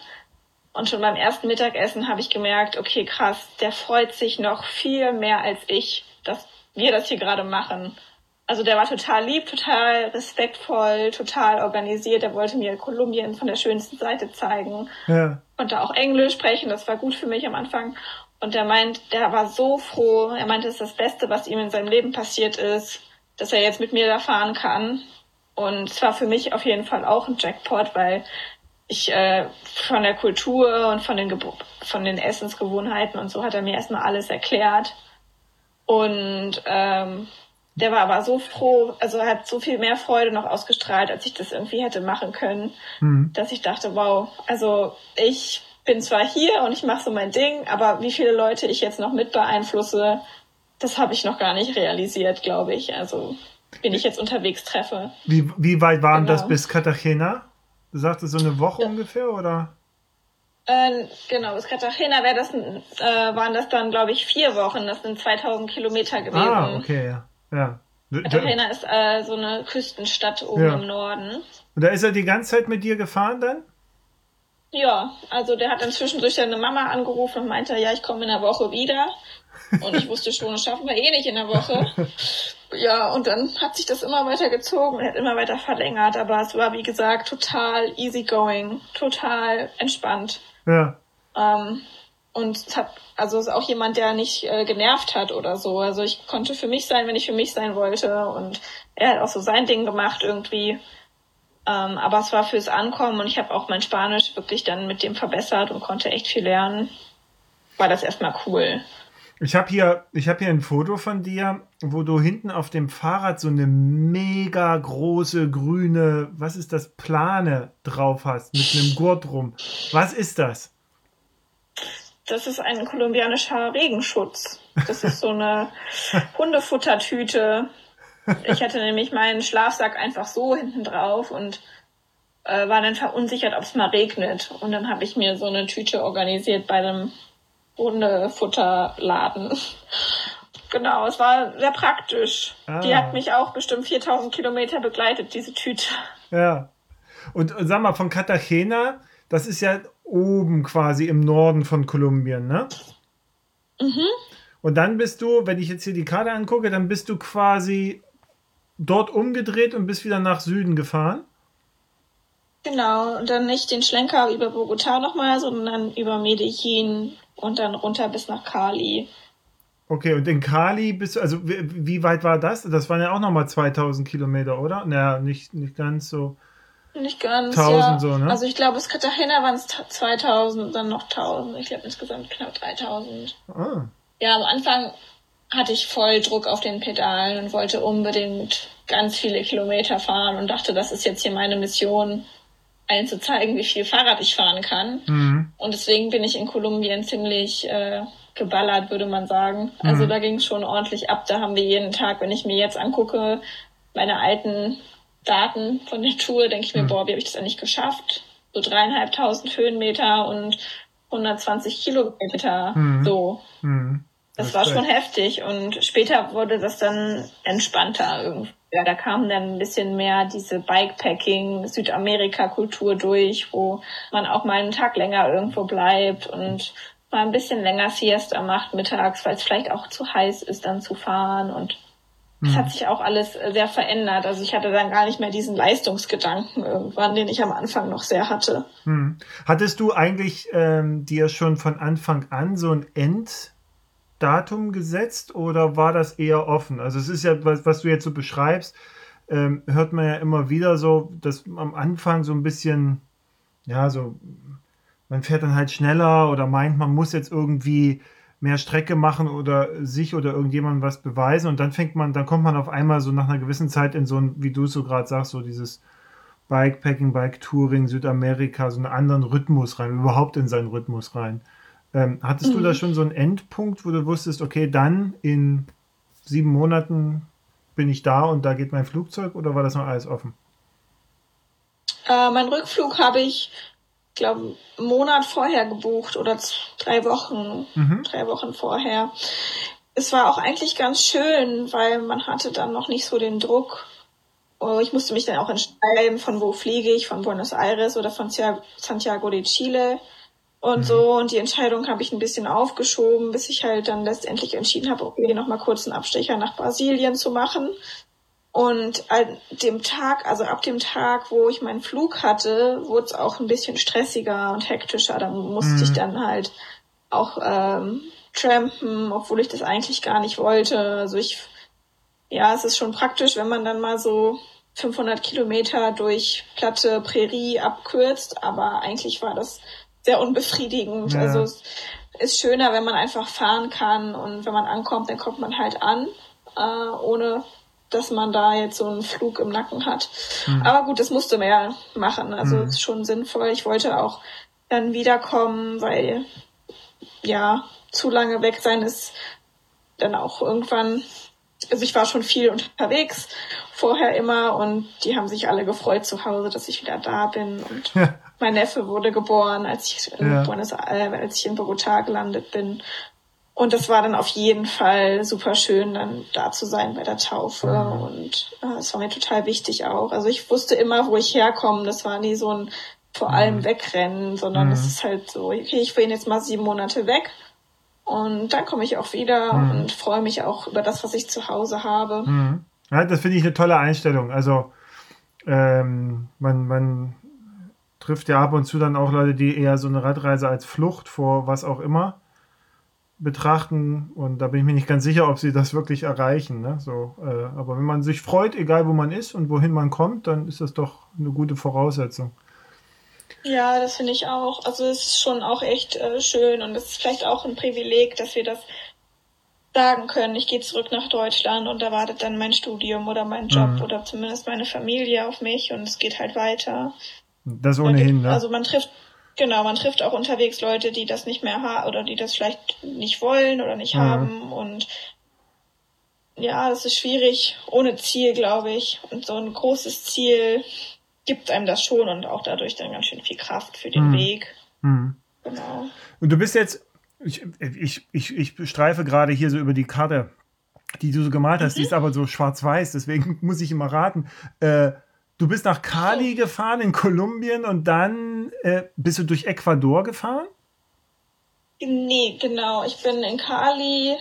Und schon beim ersten Mittagessen habe ich gemerkt, okay, krass, der freut sich noch viel mehr als ich, dass wir das hier gerade machen. Also der war total lieb, total respektvoll, total organisiert. Er wollte mir Kolumbien von der schönsten Seite zeigen. Ja. Konnte auch Englisch sprechen, das war gut für mich am Anfang. Und er meint, der war so froh. Er meinte, es ist das Beste, was ihm in seinem Leben passiert ist, dass er jetzt mit mir da fahren kann. Und es war für mich auf jeden Fall auch ein Jackpot, weil ich äh, von der Kultur und von den, von den Essensgewohnheiten und so hat er mir erstmal alles erklärt. Und ähm, der war aber so froh, also hat so viel mehr Freude noch ausgestrahlt, als ich das irgendwie hätte machen können, mhm. dass ich dachte, wow, also ich bin zwar hier und ich mache so mein Ding, aber wie viele Leute ich jetzt noch mit beeinflusse, das habe ich noch gar nicht realisiert, glaube ich. Also bin ich jetzt unterwegs treffe. Wie, wie weit waren genau. das bis Cartagena? Du sagtest so eine Woche ja. ungefähr, oder? Äh, genau, bis Cartagena wäre das, äh, waren das dann, glaube ich, vier Wochen. Das sind 2000 Kilometer gewesen. Ah, okay, ja. ja. Cartagena ist äh, so eine Küstenstadt oben ja. im Norden. Und da ist er die ganze Zeit mit dir gefahren dann? Ja, also der hat dann zwischendurch seine Mama angerufen und meinte, ja, ich komme in der Woche wieder. Und ich wusste schon, das schaffen wir eh nicht in der Woche. Ja, und dann hat sich das immer weiter gezogen und hat immer weiter verlängert. Aber es war, wie gesagt, total easygoing, total entspannt. Ja. Ähm, und es hat, also ist auch jemand, der nicht äh, genervt hat oder so. Also ich konnte für mich sein, wenn ich für mich sein wollte. Und er hat auch so sein Ding gemacht irgendwie. Ähm, aber es war fürs Ankommen und ich habe auch mein Spanisch wirklich dann mit dem verbessert und konnte echt viel lernen. War das erstmal cool. Ich habe hier, ich habe hier ein Foto von dir, wo du hinten auf dem Fahrrad so eine mega große grüne, was ist das, Plane drauf hast mit einem Gurt rum. Was ist das? Das ist ein kolumbianischer Regenschutz. Das ist so eine Hundefuttertüte. Ich hatte nämlich meinen Schlafsack einfach so hinten drauf und äh, war dann verunsichert, ob es mal regnet. Und dann habe ich mir so eine Tüte organisiert bei einem Hundefutterladen. Genau, es war sehr praktisch. Ah. Die hat mich auch bestimmt 4000 Kilometer begleitet, diese Tüte. Ja. Und, und sag mal, von Cartagena, das ist ja oben quasi im Norden von Kolumbien, ne? Mhm. Und dann bist du, wenn ich jetzt hier die Karte angucke, dann bist du quasi dort umgedreht und bist wieder nach Süden gefahren? Genau, und dann nicht den Schlenker über Bogotá nochmal, sondern über Medellin und dann runter bis nach Cali. Okay, und in Cali bist du, also wie, wie weit war das? Das waren ja auch nochmal 2000 Kilometer, oder? Naja, nicht, nicht ganz so. Nicht ganz. 1000 ja. so, ne? Also ich glaube, es Cartagena waren es 2000, dann noch 1000. Ich glaube insgesamt knapp 3000. Ah. Ja, am Anfang hatte ich voll Druck auf den Pedalen und wollte unbedingt ganz viele Kilometer fahren und dachte, das ist jetzt hier meine Mission allen zu zeigen, wie viel Fahrrad ich fahren kann. Mhm. Und deswegen bin ich in Kolumbien ziemlich äh, geballert, würde man sagen. Also mhm. da ging es schon ordentlich ab. Da haben wir jeden Tag, wenn ich mir jetzt angucke, meine alten Daten von der Tour, denke ich mir, mhm. boah, wie habe ich das eigentlich geschafft? So dreieinhalbtausend Höhenmeter und 120 Kilometer mhm. so. Mhm. Das, das war schon heftig und später wurde das dann entspannter irgendwie. Ja, da kam dann ein bisschen mehr diese Bikepacking, Südamerika-Kultur durch, wo man auch mal einen Tag länger irgendwo bleibt und mal ein bisschen länger Siesta macht mittags, weil es vielleicht auch zu heiß ist, dann zu fahren und es hat mhm. sich auch alles sehr verändert. Also ich hatte dann gar nicht mehr diesen Leistungsgedanken irgendwann, den ich am Anfang noch sehr hatte. Hm. Hattest du eigentlich ähm, dir schon von Anfang an so ein End Datum gesetzt oder war das eher offen? Also es ist ja, was, was du jetzt so beschreibst, ähm, hört man ja immer wieder so, dass am Anfang so ein bisschen, ja, so, man fährt dann halt schneller oder meint, man muss jetzt irgendwie mehr Strecke machen oder sich oder irgendjemandem was beweisen und dann fängt man, dann kommt man auf einmal so nach einer gewissen Zeit in so ein, wie du so gerade sagst, so dieses Bikepacking, Bike-Touring, Südamerika, so einen anderen Rhythmus rein, überhaupt in seinen Rhythmus rein. Ähm, hattest mhm. du da mhm. schon so einen Endpunkt, wo du wusstest, okay, dann in sieben Monaten bin ich da und da geht mein Flugzeug oder war das noch alles offen? Äh, mein Rückflug habe ich, glaube einen Monat vorher gebucht oder drei Wochen, mhm. drei Wochen vorher. Es war auch eigentlich ganz schön, weil man hatte dann noch nicht so den Druck. Oh, ich musste mich dann auch entscheiden, von wo fliege ich, von Buenos Aires oder von Santiago de Chile. Und mhm. so. Und die Entscheidung habe ich ein bisschen aufgeschoben, bis ich halt dann letztendlich entschieden habe, okay, noch mal kurz einen Abstecher nach Brasilien zu machen. Und an dem Tag, also ab dem Tag, wo ich meinen Flug hatte, wurde es auch ein bisschen stressiger und hektischer. Da musste mhm. ich dann halt auch ähm, trampen, obwohl ich das eigentlich gar nicht wollte. Also ich, ja, es ist schon praktisch, wenn man dann mal so 500 Kilometer durch platte Prärie abkürzt, aber eigentlich war das sehr unbefriedigend. Ja. Also es ist schöner, wenn man einfach fahren kann und wenn man ankommt, dann kommt man halt an, äh, ohne dass man da jetzt so einen Flug im Nacken hat. Mhm. Aber gut, das musste man ja machen. Also mhm. ist schon sinnvoll. Ich wollte auch dann wiederkommen, weil ja, zu lange weg sein ist dann auch irgendwann, also ich war schon viel unterwegs vorher immer und die haben sich alle gefreut zu Hause, dass ich wieder da bin und ja. Mein Neffe wurde geboren, als ich in ja. Buenos Aires, als ich in Bogotá gelandet bin und das war dann auf jeden Fall super schön, dann da zu sein bei der Taufe. Mhm. Und äh, es war mir total wichtig auch. Also ich wusste immer, wo ich herkomme. Das war nie so ein vor mhm. allem wegrennen, sondern mhm. es ist halt so, okay, ich bin jetzt mal sieben Monate weg. Und dann komme ich auch wieder mhm. und freue mich auch über das, was ich zu Hause habe. Mhm. Ja, das finde ich eine tolle Einstellung. Also ähm, man, man trifft ja ab und zu dann auch Leute, die eher so eine Radreise als Flucht vor was auch immer betrachten und da bin ich mir nicht ganz sicher, ob sie das wirklich erreichen. Ne? So, äh, aber wenn man sich freut, egal wo man ist und wohin man kommt, dann ist das doch eine gute Voraussetzung. Ja, das finde ich auch. Also es ist schon auch echt äh, schön und es ist vielleicht auch ein Privileg, dass wir das sagen können, ich gehe zurück nach Deutschland und da wartet dann mein Studium oder mein Job mhm. oder zumindest meine Familie auf mich und es geht halt weiter. Das ohnehin, ne? Also man trifft Genau, man trifft auch unterwegs Leute, die das nicht mehr haben oder die das vielleicht nicht wollen oder nicht mhm. haben und ja, das ist schwierig ohne Ziel, glaube ich. Und so ein großes Ziel gibt einem das schon und auch dadurch dann ganz schön viel Kraft für den mhm. Weg. Mhm. Genau. Und du bist jetzt, ich, ich, ich, ich streife gerade hier so über die Karte, die du so gemalt hast, mhm. die ist aber so schwarz-weiß, deswegen muss ich immer raten. Äh, Du bist nach Cali gefahren in Kolumbien und dann äh, bist du durch Ecuador gefahren? Nee, genau. Ich bin in Cali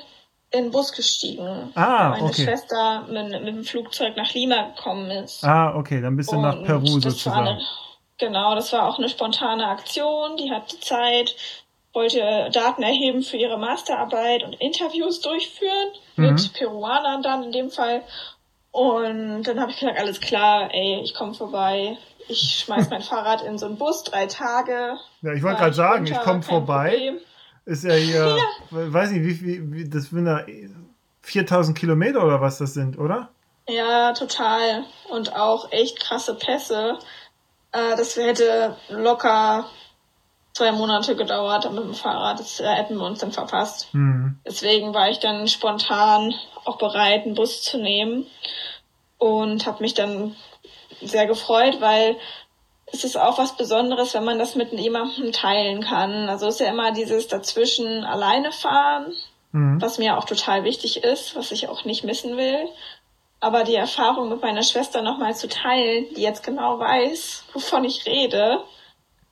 in den Bus gestiegen. Ah, meine okay. Schwester mit, mit, dem Flugzeug nach Lima gekommen ist. Ah, okay, dann bist du und nach Peru sozusagen. Eine, genau, das war auch eine spontane Aktion. Die hatte Zeit, wollte Daten erheben für ihre Masterarbeit und Interviews durchführen mhm. mit Peruanern dann in dem Fall. Und dann habe ich gesagt, alles klar, ey, ich komme vorbei. Ich schmeiß mein Fahrrad in so einen Bus, drei Tage. Ja, ich wollte gerade sagen, runter, ich komme vorbei. Problem. Ist ja hier, ja. weiß nicht, wie, wie, wie das sind da 4000 Kilometer oder was das sind, oder? Ja, total. Und auch echt krasse Pässe. Äh, das hätte locker zwei Monate gedauert mit dem Fahrrad. Das hätten wir uns dann verpasst. Mhm. Deswegen war ich dann spontan auch bereit, einen Bus zu nehmen und habe mich dann sehr gefreut, weil es ist auch was Besonderes, wenn man das mit jemandem teilen kann. Also ist ja immer dieses dazwischen alleine fahren, mhm. was mir auch total wichtig ist, was ich auch nicht missen will. Aber die Erfahrung mit meiner Schwester nochmal zu teilen, die jetzt genau weiß, wovon ich rede,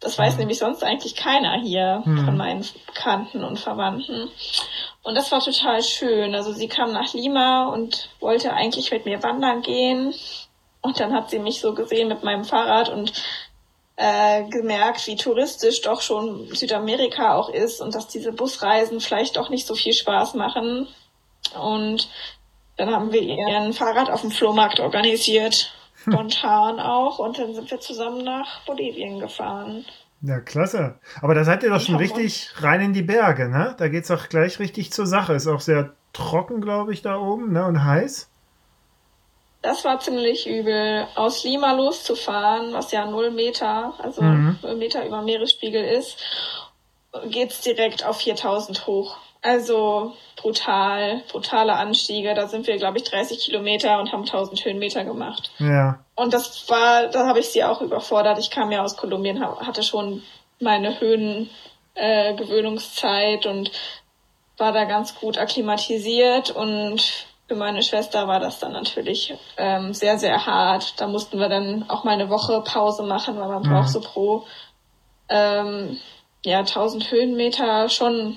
das weiß mhm. nämlich sonst eigentlich keiner hier mhm. von meinen Bekannten und Verwandten. Und das war total schön. Also sie kam nach Lima und wollte eigentlich mit mir wandern gehen. Und dann hat sie mich so gesehen mit meinem Fahrrad und äh, gemerkt, wie touristisch doch schon Südamerika auch ist und dass diese Busreisen vielleicht doch nicht so viel Spaß machen. Und dann haben wir ihr ein Fahrrad auf dem Flohmarkt organisiert spontan auch. Und dann sind wir zusammen nach Bolivien gefahren. Ja, klasse. Aber da seid ihr doch schon richtig rein in die Berge, ne? Da geht es auch gleich richtig zur Sache. Ist auch sehr trocken, glaube ich, da oben, ne? Und heiß. Das war ziemlich übel. Aus Lima loszufahren, was ja null Meter, also mhm. null Meter über Meeresspiegel ist, geht's direkt auf 4000 hoch. Also brutal, brutale Anstiege. Da sind wir, glaube ich, 30 Kilometer und haben 1000 Höhenmeter gemacht. Ja. Und das war, da habe ich sie auch überfordert. Ich kam ja aus Kolumbien, hatte schon meine Höhengewöhnungszeit äh, und war da ganz gut akklimatisiert und für meine Schwester war das dann natürlich ähm, sehr, sehr hart. Da mussten wir dann auch mal eine Woche Pause machen, weil man mhm. braucht so pro ähm, ja, 1000 Höhenmeter schon,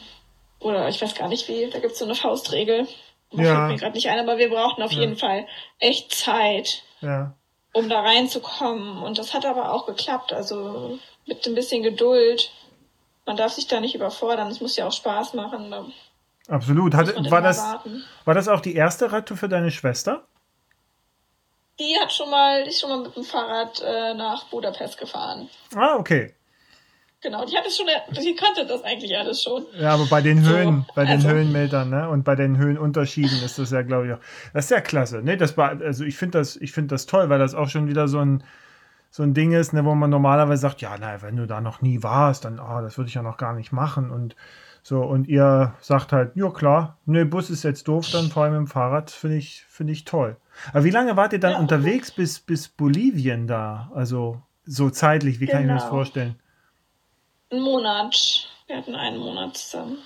oder ich weiß gar nicht wie, da gibt es so eine Faustregel. Das ja. fällt mir gerade nicht ein, aber wir brauchten auf ja. jeden Fall echt Zeit, ja. um da reinzukommen. Und das hat aber auch geklappt. Also mit ein bisschen Geduld. Man darf sich da nicht überfordern. Es muss ja auch Spaß machen. Absolut. Hat, war, das, war das auch die erste Radtour für deine Schwester? Die hat schon mal, die ist schon mal mit dem Fahrrad äh, nach Budapest gefahren. Ah, okay. Genau, die hat es schon, die kannte das eigentlich alles schon. Ja, aber bei den Höhen, so, bei den also. Höhenmetern, ne, und bei den Höhenunterschieden ist das ja, glaube ich, auch. Das ist ja klasse, ne? Das war, also ich finde das, ich finde das toll, weil das auch schon wieder so ein, so ein Ding ist, ne, wo man normalerweise sagt, ja, na, wenn du da noch nie warst, dann, ah, oh, das würde ich ja noch gar nicht machen und so, und ihr sagt halt, ja klar, ne, Bus ist jetzt doof, dann vor allem im Fahrrad, finde ich, finde ich toll. Aber wie lange wart ihr dann ja. unterwegs bis, bis Bolivien da? Also so zeitlich, wie genau. kann ich mir das genau. vorstellen? Einen Monat. Wir hatten einen Monat zusammen.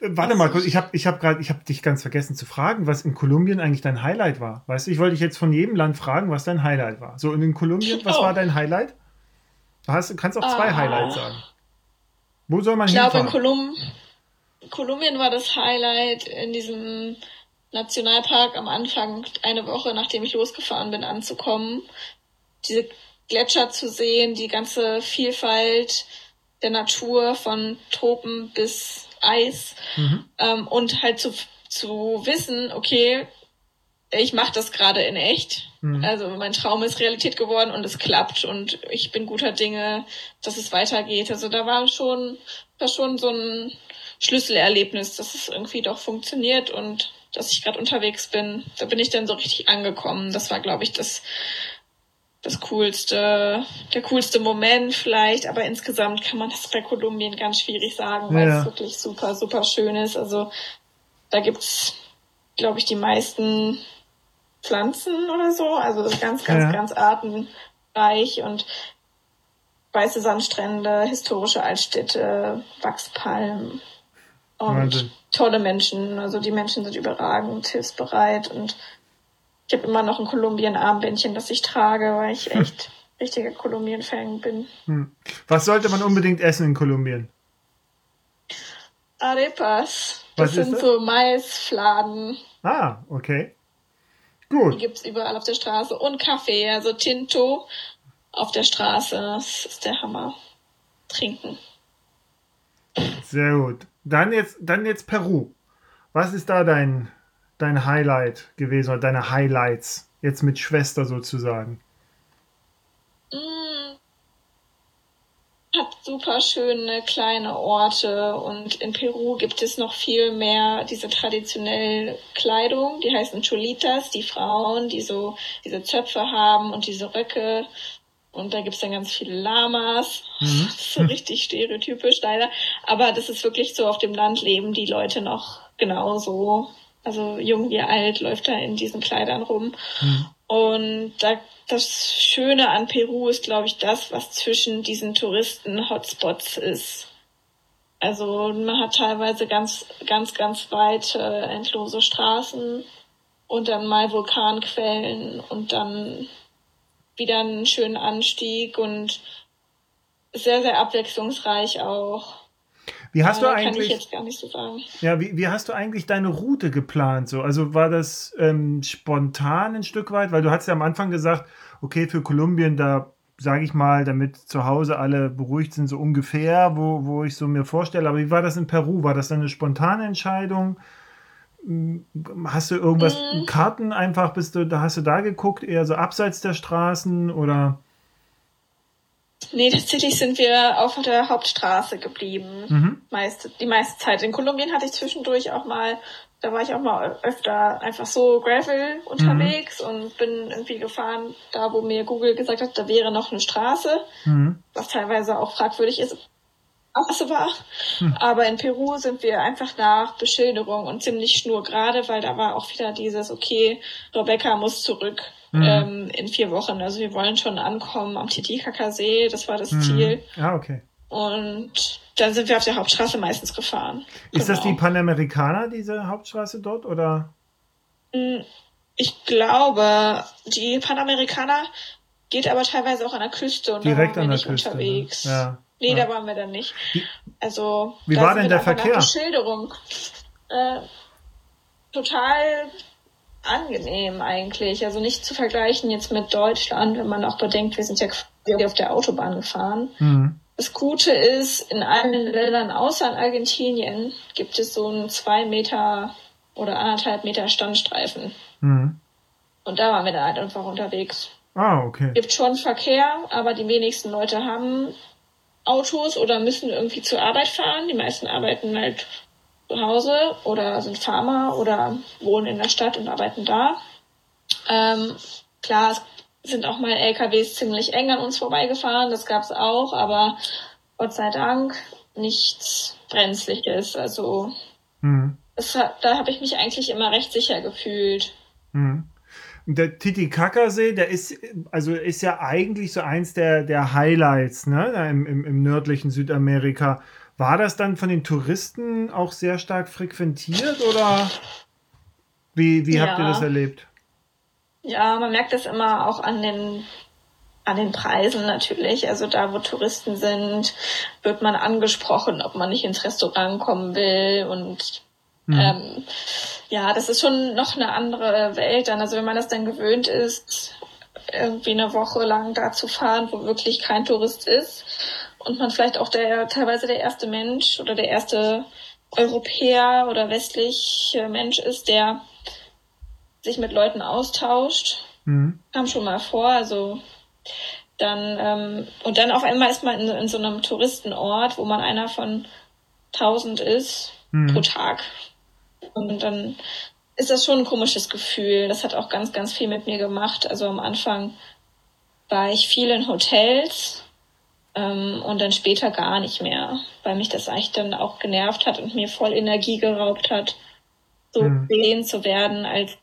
Warte mal kurz, ich habe ich hab gerade, ich habe dich ganz vergessen zu fragen, was in Kolumbien eigentlich dein Highlight war. Weißt du, ich wollte dich jetzt von jedem Land fragen, was dein Highlight war. So in Kolumbien, was oh. war dein Highlight? Du hast, kannst auch zwei ah. Highlights sagen. Wo soll man ich hinfahren? Ich glaube, in Kolum Kolumbien war das Highlight in diesem Nationalpark am Anfang, eine Woche nachdem ich losgefahren bin, anzukommen. Diese Gletscher zu sehen, die ganze Vielfalt der Natur von Tropen bis Eis mhm. ähm, und halt zu, zu wissen, okay, ich mache das gerade in echt. Mhm. Also mein Traum ist Realität geworden und es klappt und ich bin guter Dinge, dass es weitergeht. Also da war schon, war schon so ein Schlüsselerlebnis, dass es irgendwie doch funktioniert und dass ich gerade unterwegs bin. Da bin ich dann so richtig angekommen. Das war, glaube ich, das das coolste, der coolste Moment vielleicht, aber insgesamt kann man das bei Kolumbien ganz schwierig sagen, weil ja. es wirklich super, super schön ist. Also da gibt's, glaube ich, die meisten Pflanzen oder so, also ganz, ganz, ja. ganz artenreich und weiße Sandstrände, historische Altstädte, Wachspalmen und Wahnsinn. tolle Menschen. Also die Menschen sind überragend, hilfsbereit und ich habe immer noch ein Kolumbien-Armbändchen, das ich trage, weil ich echt richtiger Kolumbien-Fan bin. Hm. Was sollte man unbedingt essen in Kolumbien? Arepas. Das Was sind das? so Maisfladen. Ah, okay. Gut. Die gibt es überall auf der Straße. Und Kaffee, also Tinto auf der Straße. Das ist der Hammer. Trinken. Sehr gut. Dann jetzt, dann jetzt Peru. Was ist da dein dein Highlight gewesen oder deine Highlights jetzt mit Schwester sozusagen? Mm. Hat super schöne kleine Orte und in Peru gibt es noch viel mehr diese traditionelle Kleidung, die heißen Cholitas, die Frauen, die so diese Zöpfe haben und diese Röcke. Und da gibt's dann ganz viele Lamas. Mhm. so richtig stereotypisch leider. Aber das ist wirklich so auf dem Land leben die Leute noch genauso also jung wie alt, läuft da in diesen Kleidern rum. Mhm. Und da, das Schöne an Peru ist, glaube ich, das, was zwischen diesen Touristen-Hotspots ist. Also man hat teilweise ganz, ganz, ganz weite, endlose Straßen und dann mal Vulkanquellen und dann wieder einen schönen Anstieg und sehr, sehr abwechslungsreich auch. Wie hast ja, du eigentlich? Kann ich jetzt gar nicht so sagen. Ja, wie, wie hast du eigentlich deine Route geplant? So, also war das ähm, spontan ein Stück weit, weil du hast ja am Anfang gesagt, okay, für Kolumbien da sage ich mal, damit zu Hause alle beruhigt sind, so ungefähr, wo, wo ich so mir vorstelle. Aber wie war das in Peru? War das dann eine spontane Entscheidung? Hm, hast du irgendwas, mhm. Karten einfach, bist du, da hast du da geguckt, eher so abseits der Straßen oder? Nee, tatsächlich sind wir auf der Hauptstraße geblieben. Mhm. Meiste, die meiste Zeit. In Kolumbien hatte ich zwischendurch auch mal, da war ich auch mal öfter einfach so Gravel unterwegs mhm. und bin irgendwie gefahren, da wo mir Google gesagt hat, da wäre noch eine Straße, mhm. was teilweise auch fragwürdig ist. Straße war. Mhm. Aber in Peru sind wir einfach nach Beschilderung und ziemlich schnurgerade, weil da war auch wieder dieses, okay, Rebecca muss zurück mhm. ähm, in vier Wochen. Also wir wollen schon ankommen am Titicacasee, das war das mhm. Ziel. Ah, okay. Und dann sind wir auf der Hauptstraße meistens gefahren. Ist genau. das die Panamericana, diese Hauptstraße dort, oder? Hm, ich glaube, die Panamericana geht aber teilweise auch an der Küste und direkt an der Küste. Ne? Unterwegs. Ja. Nee, ja. da waren wir dann nicht. Also, wie war denn der Verkehr? Beschilderung. Äh, total angenehm eigentlich. Also nicht zu vergleichen jetzt mit Deutschland, wenn man auch bedenkt, wir sind ja auf der Autobahn gefahren. Mhm. Das Gute ist, in allen Ländern außer in Argentinien gibt es so einen zwei Meter oder anderthalb Meter Standstreifen. Mhm. Und da waren wir dann halt einfach unterwegs. Ah, okay. Gibt schon Verkehr, aber die wenigsten Leute haben Autos oder müssen irgendwie zur Arbeit fahren. Die meisten arbeiten halt zu Hause oder sind Farmer oder wohnen in der Stadt und arbeiten da. Ähm, klar, es sind auch mal LKWs ziemlich eng an uns vorbeigefahren, das gab's auch, aber Gott sei Dank nichts Brenzliches. Also mhm. es, da habe ich mich eigentlich immer recht sicher gefühlt. Mhm. Der Titicacasee, der ist, also ist ja eigentlich so eins der, der Highlights, ne, im, im, im nördlichen Südamerika. War das dann von den Touristen auch sehr stark frequentiert oder wie, wie ja. habt ihr das erlebt? Ja, man merkt das immer auch an den an den Preisen natürlich. Also da, wo Touristen sind, wird man angesprochen, ob man nicht ins Restaurant kommen will. Und mhm. ähm, ja, das ist schon noch eine andere Welt dann. Also wenn man das dann gewöhnt ist, irgendwie eine Woche lang da zu fahren, wo wirklich kein Tourist ist und man vielleicht auch der teilweise der erste Mensch oder der erste Europäer oder westliche Mensch ist, der sich mit Leuten austauscht. Mhm. Kam schon mal vor, also dann ähm, und dann auf einmal ist man in, in so einem Touristenort, wo man einer von tausend ist mhm. pro Tag. Und dann ist das schon ein komisches Gefühl. Das hat auch ganz, ganz viel mit mir gemacht. Also am Anfang war ich viel in Hotels ähm, und dann später gar nicht mehr, weil mich das eigentlich dann auch genervt hat und mir voll Energie geraubt hat, so mhm. gesehen zu werden als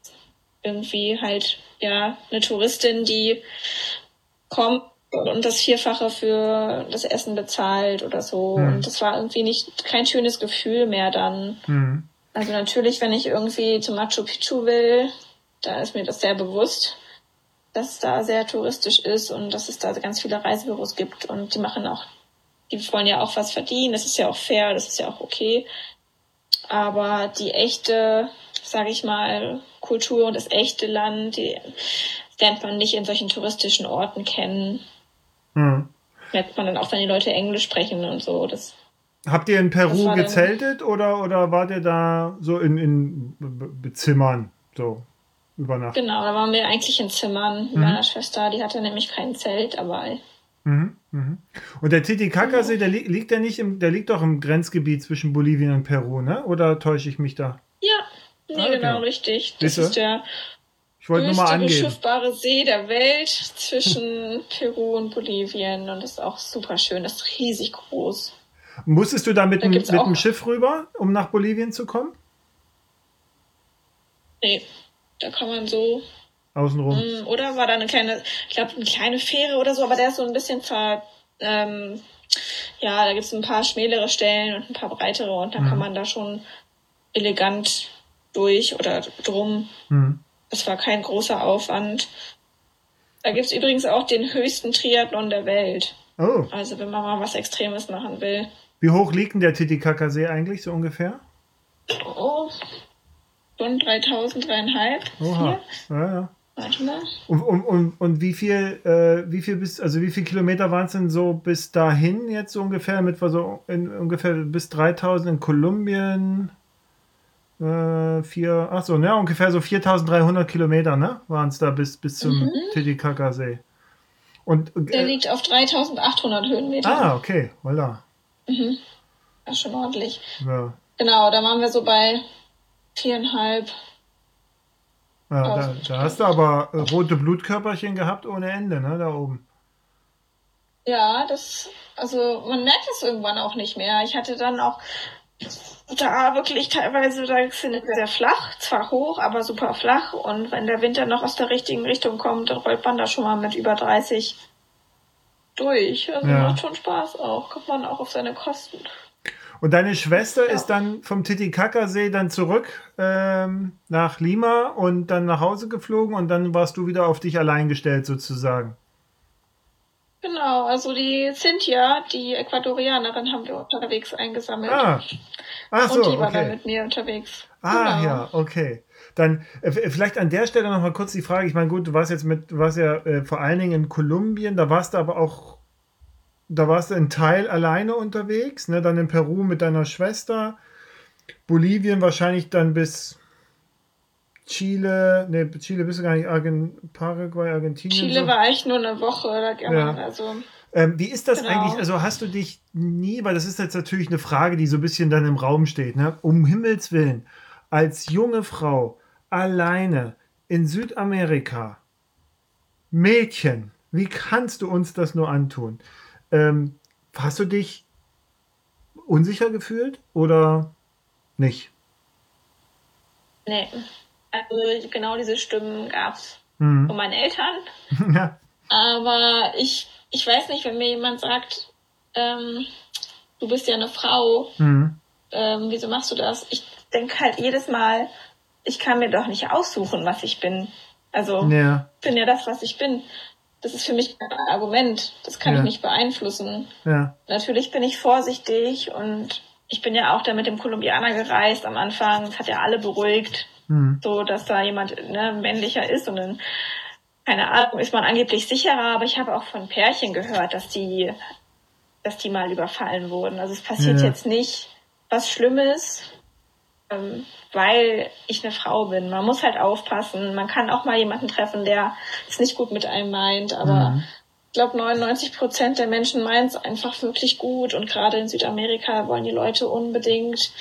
irgendwie halt ja eine Touristin, die kommt und das Vierfache für das Essen bezahlt oder so. Mhm. Und das war irgendwie nicht kein schönes Gefühl mehr dann. Mhm. Also natürlich, wenn ich irgendwie zu Machu Picchu will, da ist mir das sehr bewusst dass es da sehr touristisch ist und dass es da ganz viele Reisebüros gibt und die machen auch, die wollen ja auch was verdienen, das ist ja auch fair, das ist ja auch okay. Aber die echte, sage ich mal, Kultur und das echte Land, die lernt man nicht in solchen touristischen Orten kennen. Hm. Merkt man dann auch, wenn die Leute Englisch sprechen und so. Das, Habt ihr in Peru gezeltet oder, oder wart ihr da so in, in Bezimmern? So übernachtet. Genau, da waren wir eigentlich in Zimmern mit mhm. meiner Schwester. Die hatte nämlich kein Zelt dabei. Mhm, mhm. Und der Titicacasee, der li liegt ja nicht im, der liegt doch im Grenzgebiet zwischen Bolivien und Peru, ne? Oder täusche ich mich da? Ja, nee, ah, okay. genau, richtig. Das Siehste? ist der ich wollte nur mal angeben. beschiffbare See der Welt zwischen Peru und Bolivien und ist auch super schön. Das ist riesig groß. Musstest du da mit, da mit dem Schiff rüber, um nach Bolivien zu kommen? Nee, da kann man so. Außenrum. Mm, oder war da eine kleine, ich glaube, eine kleine Fähre oder so, aber der ist so ein bisschen ver. Ähm, ja, da gibt es ein paar schmälere Stellen und ein paar breitere und dann mhm. kann man da schon elegant durch oder drum. Mhm. Es war kein großer Aufwand. Da gibt es übrigens auch den höchsten Triathlon der Welt. Oh. Also wenn man mal was Extremes machen will. Wie hoch liegt denn der Titicacasee eigentlich so ungefähr? Oh, Schon 3000, dreieinhalb. Oha. Ja, ja. Warte mal. Und, und, und, und wie viel, äh, wie viel bis, also wie viele Kilometer waren es denn so bis dahin jetzt so ungefähr? Mit so in, ungefähr bis 3000 in Kolumbien. Äh, vier, ach so, ne, ungefähr so 4300 Kilometer, ne, waren es da bis, bis zum mhm. Titicacasee. Und, äh, Der liegt auf 3800 Höhenmeter. Ah, okay, voilà. Mhm. Ist schon ordentlich. Ja. Genau, da waren wir so bei viereinhalb. Ja, da, da, hast du aber rote Blutkörperchen gehabt ohne Ende, ne, da oben. Ja, das, also man merkt es irgendwann auch nicht mehr. Ich hatte dann auch da wirklich teilweise, da sind sehr flach, zwar hoch, aber super flach. Und wenn der Winter noch aus der richtigen Richtung kommt, dann rollt man da schon mal mit über 30 durch. Also ja. macht schon Spaß auch. Kommt man auch auf seine Kosten. Und deine Schwester ja. ist dann vom Titicacasee dann zurück ähm, nach Lima und dann nach Hause geflogen und dann warst du wieder auf dich allein gestellt sozusagen. Genau, also die Cynthia, die Äquatorianerin, haben wir unterwegs eingesammelt. Ah. Ach so, und die war okay. dann mit mir unterwegs. Ah, Genau. ja, okay. Dann äh, vielleicht an der Stelle noch mal kurz die Frage. Ich meine, gut, du warst jetzt mit, du warst ja äh, vor allen Dingen in Kolumbien, da warst du aber auch, da warst du in Teil alleine unterwegs, ne? Dann in Peru mit deiner Schwester, Bolivien wahrscheinlich dann bis Chile, ne, Chile bist du gar nicht, Argen, Paraguay, Argentinien. Chile so. war ich nur eine Woche oder Ja. also Ähm, wie ist das Genau. eigentlich? Also hast du dich nie, weil das ist jetzt natürlich eine Frage, die so ein bisschen dann im Raum steht, ne? Um Himmels Willen, als junge Frau alleine in Südamerika, Mädchen, wie kannst du uns das nur antun? Ähm, hast du dich unsicher gefühlt oder nicht? nee. Also genau diese Stimmen gab's von Mhm. meinen Eltern. ja. Aber ich, ich weiß nicht, wenn mir jemand sagt, ähm, du bist ja eine Frau, Mhm. ähm, wieso machst du das? Ich denke halt jedes Mal, ich kann mir doch nicht aussuchen, was ich bin. Also ja, ich bin ja das, was ich bin. Das ist für mich kein Argument. Das kann Ja. ich nicht beeinflussen. ja, Natürlich bin ich vorsichtig und ich bin ja auch da mit dem Kolumbianer gereist am Anfang. Das hat ja alle beruhigt, mhm. so dass da jemand ne, männlicher ist und dann, keine Ahnung, ist man angeblich sicherer. Aber ich habe auch von Pärchen gehört, dass die, dass die mal überfallen wurden. Also es passiert Ja. jetzt nicht was Schlimmes, weil ich eine Frau bin. Man muss halt aufpassen. Man kann auch mal jemanden treffen, der es nicht gut mit einem meint, aber Mhm. ich glaube, 99 Prozent der Menschen meinen es einfach wirklich gut. Und gerade in Südamerika wollen die Leute unbedingt,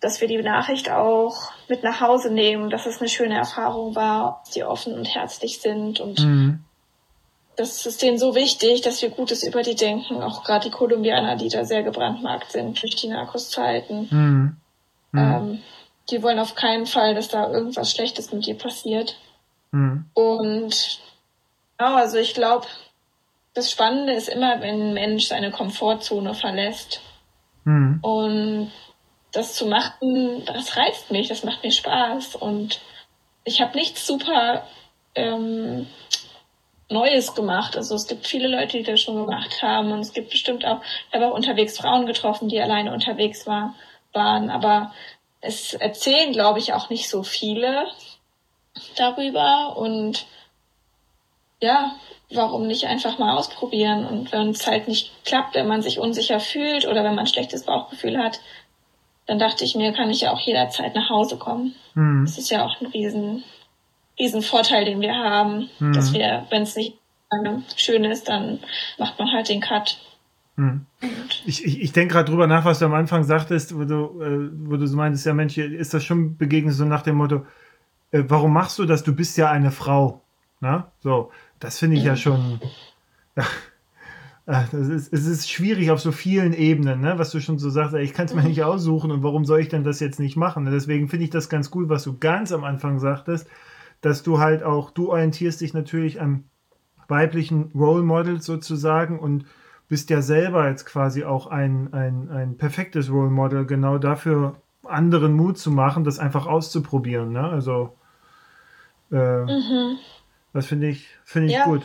dass wir die Nachricht auch mit nach Hause nehmen, dass es eine schöne Erfahrung war, dass die offen und herzlich sind. Und Mhm. das ist denen so wichtig, dass wir Gutes über die denken. Auch gerade die Kolumbianer, die da sehr gebrandmarkt sind durch die Narcos-Zeiten. Mhm. Mhm. Ähm, die wollen auf keinen Fall, dass da irgendwas Schlechtes mit dir passiert. Mhm. Und ja, also ich glaube, das Spannende ist immer, wenn ein Mensch seine Komfortzone verlässt. Mhm. Und das zu machen, das reizt mich, das macht mir Spaß. Und ich habe nichts super ähm, Neues gemacht. Also es gibt viele Leute, die das schon gemacht haben. Und es gibt bestimmt auch, ich habe auch unterwegs Frauen getroffen, die alleine unterwegs war, waren. Aber es erzählen, glaube ich, auch nicht so viele darüber. Und ja, warum nicht einfach mal ausprobieren? Und wenn es halt nicht klappt, wenn man sich unsicher fühlt oder wenn man ein schlechtes Bauchgefühl hat, dann dachte ich mir, kann ich ja auch jederzeit nach Hause kommen. Mhm. Das ist ja auch ein riesen, riesen Vorteil, den wir haben, Mhm. dass wir, wenn es nicht äh, schön ist, dann macht man halt den Cut. Mhm. Und Ich, ich, ich denke gerade drüber nach, was du am Anfang sagtest, wo du, äh, wo du so meintest, ja Mensch, ist das schon begegnet so nach dem Motto, äh, warum machst du das? Du bist ja eine Frau. Na? So, das finde ich ja schon. Ja, äh, das ist, es ist schwierig auf so vielen Ebenen, ne? was du schon so sagst, ey, ich kann es mir Mhm. nicht aussuchen und warum soll ich denn das jetzt nicht machen? Deswegen finde ich das ganz cool, was du ganz am Anfang sagtest, dass du halt auch, du orientierst dich natürlich an weiblichen Role Models sozusagen und bist ja selber jetzt quasi auch ein, ein, ein perfektes Role Model, genau dafür anderen Mut zu machen, das einfach auszuprobieren. Ne? Also, äh, mhm. das finde ich, finde ich Ja. gut.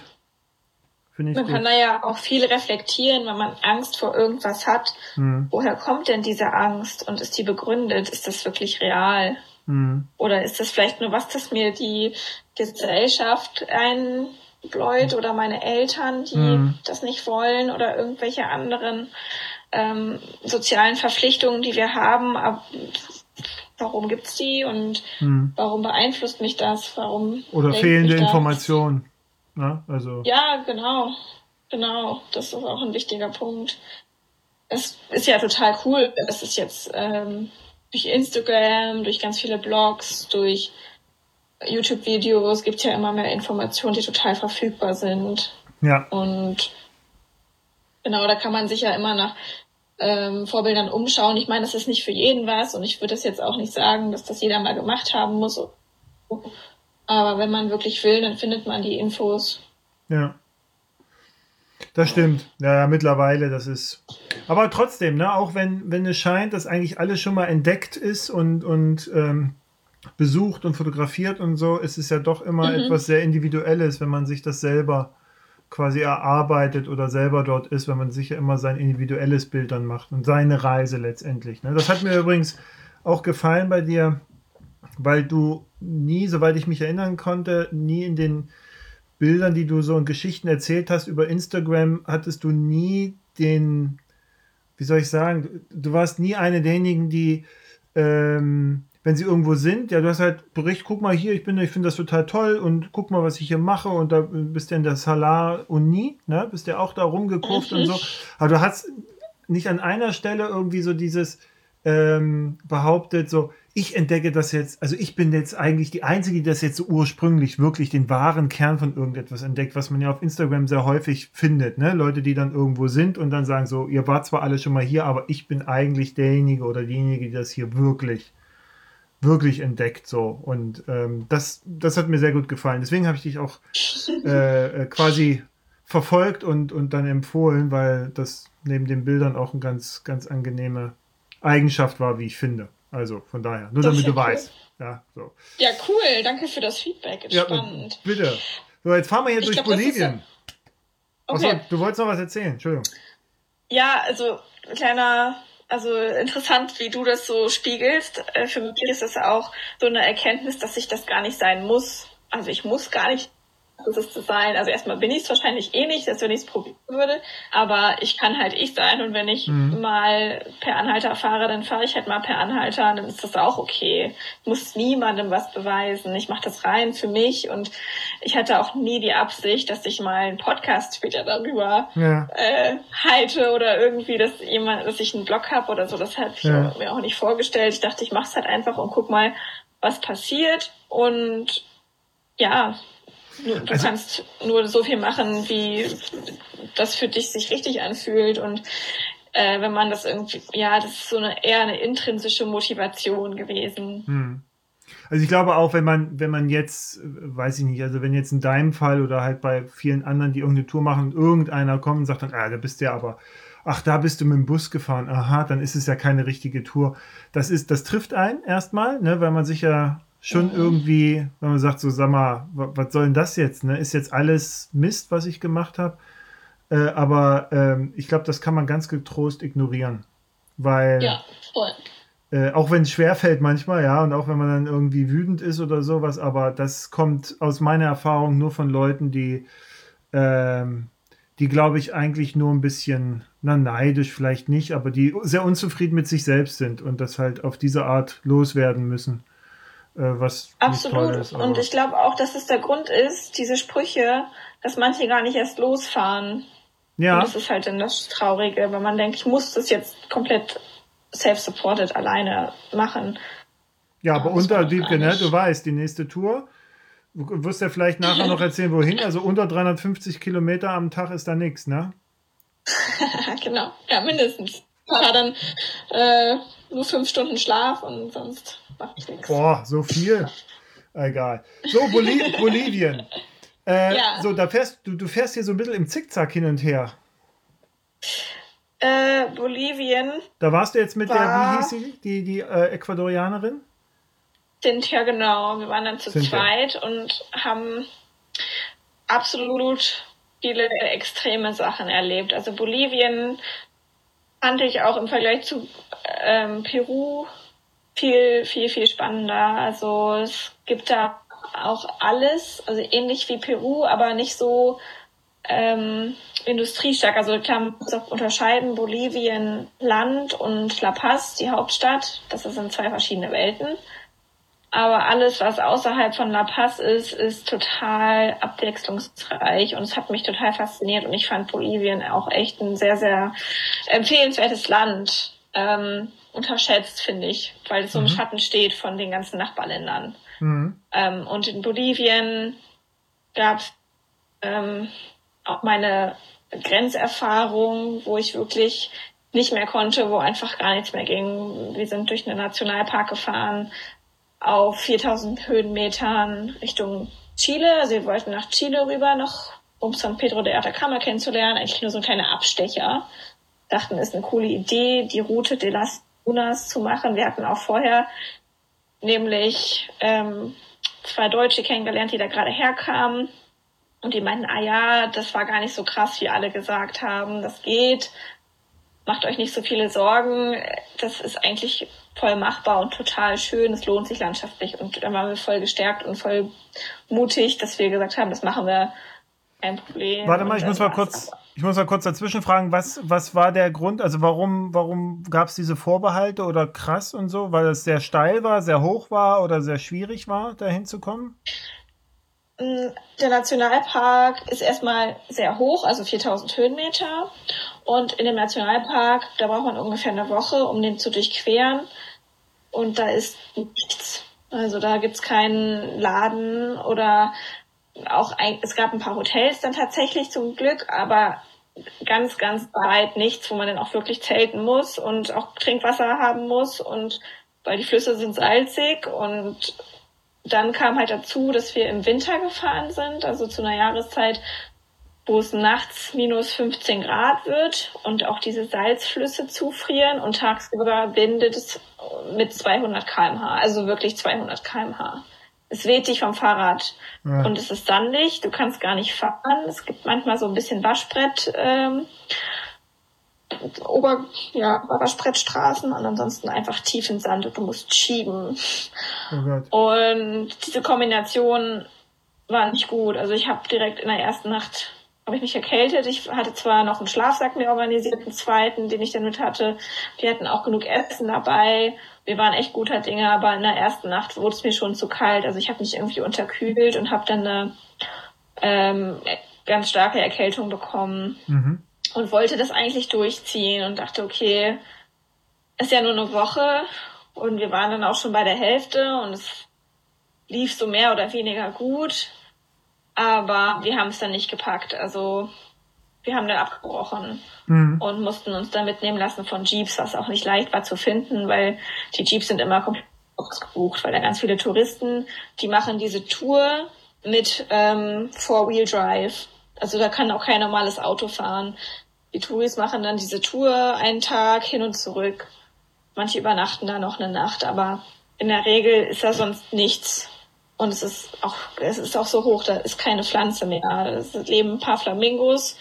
Finde ich man kann gut. da ja auch viel reflektieren, wenn man Angst vor irgendwas hat. Hm, Woher kommt denn diese Angst und ist die begründet? Ist das wirklich real? hm, Oder ist das vielleicht nur was, das mir die Gesellschaft einbläut oder meine Eltern, die Mhm. das nicht wollen oder irgendwelche anderen ähm, sozialen Verpflichtungen, die wir haben. Aber warum gibt's die und hm. warum beeinflusst mich das? Warum Oder fehlende? Informationen. Ne? Also, Ja, genau. Genau. Das ist auch ein wichtiger Punkt. Es ist ja total cool. Es ist jetzt ähm, durch Instagram, durch ganz viele Blogs, durch YouTube-Videos gibt ja immer mehr Informationen, die total verfügbar sind. ja, Und genau, da kann man sich ja immer nach ähm, Vorbildern umschauen. Ich meine, das ist nicht für jeden was und ich würde das jetzt auch nicht sagen, dass das jeder mal gemacht haben muss. Aber wenn man wirklich will, dann findet man die Infos. ja. Das stimmt. Ja, ja, mittlerweile, das ist. Aber trotzdem, ne, auch wenn, wenn es scheint, dass eigentlich alles schon mal entdeckt ist und, und ähm, besucht und fotografiert und so, ist es ja doch immer Mhm. etwas sehr Individuelles, wenn man sich das selber quasi erarbeitet oder selber dort ist, wenn man sich ja immer sein individuelles Bild dann macht und seine Reise letztendlich. Ne? Das hat mir übrigens auch gefallen bei dir, weil du nie, soweit ich mich erinnern konnte, nie in den Bildern, die du so in Geschichten erzählt hast über Instagram, hattest du nie den, wie soll ich sagen, du warst nie eine derjenigen, die, ähm, wenn sie irgendwo sind, ja, du hast halt Bericht, guck mal hier, ich bin, ich finde das total toll und guck mal, was ich hier mache und da bist du in der Salar Uni, ne, bist ja auch da rumgekurft und so, aber du hast nicht an einer Stelle irgendwie so dieses ähm, behauptet, so, ich entdecke das jetzt, also ich bin jetzt eigentlich die Einzige, die das jetzt so ursprünglich wirklich den wahren Kern von irgendetwas entdeckt, was man ja auf Instagram sehr häufig findet, ne? Leute, die dann irgendwo sind und dann sagen so, ihr wart zwar alle schon mal hier, aber ich bin eigentlich derjenige oder diejenige, die das hier wirklich, wirklich entdeckt, so. Und ähm, das, das hat mir sehr gut gefallen. Deswegen habe ich dich auch äh, äh, quasi verfolgt und, und dann empfohlen, weil das neben den Bildern auch eine ganz, ganz angenehme Eigenschaft war, wie ich finde. Also von daher, nur das damit du cool. weißt. Ja, so. ja, cool. Danke für das Feedback. Ja, spannend. Bitte. So, jetzt fahren wir hier ich durch glaub, Bolivien. Okay. Achso, du wolltest noch was erzählen, Entschuldigung. Ja, also kleiner, also interessant, wie du das so spiegelst. Äh, für mich ist das auch so eine Erkenntnis, dass ich das gar nicht sein muss. Also ich muss gar nicht es zu sein. Also erstmal bin ich es wahrscheinlich eh nicht, als wenn ich es probieren würde, aber ich kann halt ich sein und wenn ich mhm. mal per Anhalter fahre, dann fahre ich halt mal per Anhalter, dann ist das auch okay. Ich muss niemandem was beweisen. Ich mache das rein für mich und ich hatte auch nie die Absicht, dass ich mal einen Podcast später darüber ja. äh, halte oder irgendwie, dass jemand, dass ich einen Blog habe oder so. Das habe ich ja. mir auch nicht vorgestellt. Ich dachte, ich mache es halt einfach und guck mal, was passiert und ja, Du also, kannst nur so viel machen, wie das für dich sich richtig anfühlt und äh, wenn man das irgendwie, ja, das ist so eine eher eine intrinsische Motivation gewesen. Hm. Also ich glaube auch, wenn man, wenn man jetzt, weiß ich nicht, also wenn jetzt in deinem Fall oder halt bei vielen anderen, die irgendeine Tour machen, irgendeiner kommt und sagt dann, ah, da bist du ja aber, ach, da bist du mit dem Bus gefahren, aha, dann ist es ja keine richtige Tour. Das ist, das trifft einen erstmal, ne, weil man sich ja schon mhm. irgendwie, wenn man sagt, so sag mal, was soll denn das jetzt? Ne? Ist jetzt alles Mist, was ich gemacht habe? Äh, aber ähm, ich glaube, das kann man ganz getrost ignorieren. Weil, ja. Äh, auch wenn es schwerfällt manchmal, ja, und auch wenn man dann irgendwie wütend ist oder sowas, aber das kommt aus meiner Erfahrung nur von Leuten, die, ähm, die glaube ich eigentlich nur ein bisschen, na neidisch vielleicht nicht, aber die sehr unzufrieden mit sich selbst sind und das halt auf diese Art loswerden müssen. Äh, was Absolut. Ist, und ich glaube auch, dass es der Grund ist, diese Sprüche, dass manche gar nicht erst losfahren. Ja. Und das ist halt dann das Traurige, wenn man denkt, ich muss das jetzt komplett self-supported alleine machen. Ja, aber unter die, ne, du weißt, die nächste Tour, du wirst ja vielleicht nachher noch erzählen, wohin, also unter 350 Kilometer am Tag ist da nichts, ne? genau, ja, mindestens. Ja, dann äh, nur fünf Stunden Schlaf und sonst. Boah, so viel? Egal. So, Boli Bolivien. Äh, ja. So, da fährst du, du fährst hier so ein bisschen im Zickzack hin und her. Äh, Bolivien. Da warst du jetzt mit der, wie hieß sie, die, die äh, Ecuadorianerin? Cynthia, genau. Wir waren dann zu Cynthia. zweit und haben absolut viele extreme Sachen erlebt. Also Bolivien fand ich auch im Vergleich zu ähm, Peru viel, viel, viel spannender. Also es gibt da auch alles, also ähnlich wie Peru, aber nicht so ähm, industriestark. Also klar, man muss auch unterscheiden, Bolivien Land und La Paz, die Hauptstadt. Das sind zwei verschiedene Welten. Aber alles, was außerhalb von La Paz ist, ist total abwechslungsreich und es hat mich total fasziniert und ich fand Bolivien auch echt ein sehr, sehr empfehlenswertes Land. Ähm, unterschätzt, finde ich, weil es so im mhm. Schatten steht von den ganzen Nachbarländern. Mhm. Ähm, und in Bolivien gab es ähm, auch meine Grenzerfahrung, wo ich wirklich nicht mehr konnte, wo einfach gar nichts mehr ging. Wir sind durch einen Nationalpark gefahren, auf 4000 Höhenmetern Richtung Chile. Also wir wollten nach Chile rüber, noch um San Pedro de Atacama kennenzulernen. Eigentlich nur so ein kleiner Abstecher. Dachten, ist eine coole Idee, die Route de las Unas zu machen. Wir hatten auch vorher nämlich ähm, zwei Deutsche kennengelernt, die da gerade herkamen. Und die meinten, ah ja, das war gar nicht so krass, wie alle gesagt haben. Das geht. Macht euch nicht so viele Sorgen. Das ist eigentlich voll machbar und total schön. Es lohnt sich landschaftlich. Und dann waren wir voll gestärkt und voll mutig, dass wir gesagt haben, das machen wir kein Problem. Warte mal, ich muss mal kurz, ich muss mal kurz dazwischen fragen, was, was war der Grund? Also warum, warum gab es diese Vorbehalte oder krass und so? Weil es sehr steil war, sehr hoch war oder sehr schwierig war, da hinzukommen? Mm, der Nationalpark ist erstmal sehr hoch, also 4000 Höhenmeter. Und in dem Nationalpark, da braucht man ungefähr eine Woche, um den zu durchqueren. Und da ist nichts. Also da gibt's keinen Laden oder auch ein, es gab ein paar Hotels dann tatsächlich zum Glück, aber ganz, ganz weit nichts, wo man dann auch wirklich zelten muss und auch Trinkwasser haben muss und weil die Flüsse sind salzig und dann kam halt dazu, dass wir im Winter gefahren sind, also zu einer Jahreszeit, wo es nachts minus 15 Grad wird und auch diese Salzflüsse zufrieren und tagsüber windet es mit 200 kmh, also wirklich 200 kmh es weht dich vom Fahrrad ja. und es ist sandig, du kannst gar nicht fahren. Es gibt manchmal so ein bisschen Waschbrett, ähm, Ober, ja, Waschbrettstraßen und ansonsten einfach tief in Sand und du musst schieben. Oh und diese Kombination war nicht gut. Also ich habe direkt in der ersten Nacht habe ich mich erkältet. Ich hatte zwar noch einen Schlafsack mir organisiert, einen zweiten, den ich dann mit hatte. Wir hatten auch genug Essen dabei wir waren echt guter Dinge, aber in der ersten Nacht wurde es mir schon zu kalt. Also ich habe mich irgendwie unterkühlt und habe dann eine ähm, ganz starke Erkältung bekommen mhm. und wollte das eigentlich durchziehen und dachte, okay, ist ja nur eine Woche und wir waren dann auch schon bei der Hälfte und es lief so mehr oder weniger gut, aber wir haben es dann nicht gepackt. Also wir haben dann abgebrochen mhm. und mussten uns dann mitnehmen lassen von Jeeps, was auch nicht leicht war zu finden, weil die Jeeps sind immer komplett ausgebucht, weil da ganz viele Touristen, die machen diese Tour mit ähm, Four-Wheel-Drive. Also da kann auch kein normales Auto fahren. Die Touris machen dann diese Tour einen Tag hin und zurück. Manche übernachten da noch eine Nacht, aber in der Regel ist da sonst nichts. Und es ist auch, es ist auch so hoch, da ist keine Pflanze mehr. Es leben ein paar Flamingos,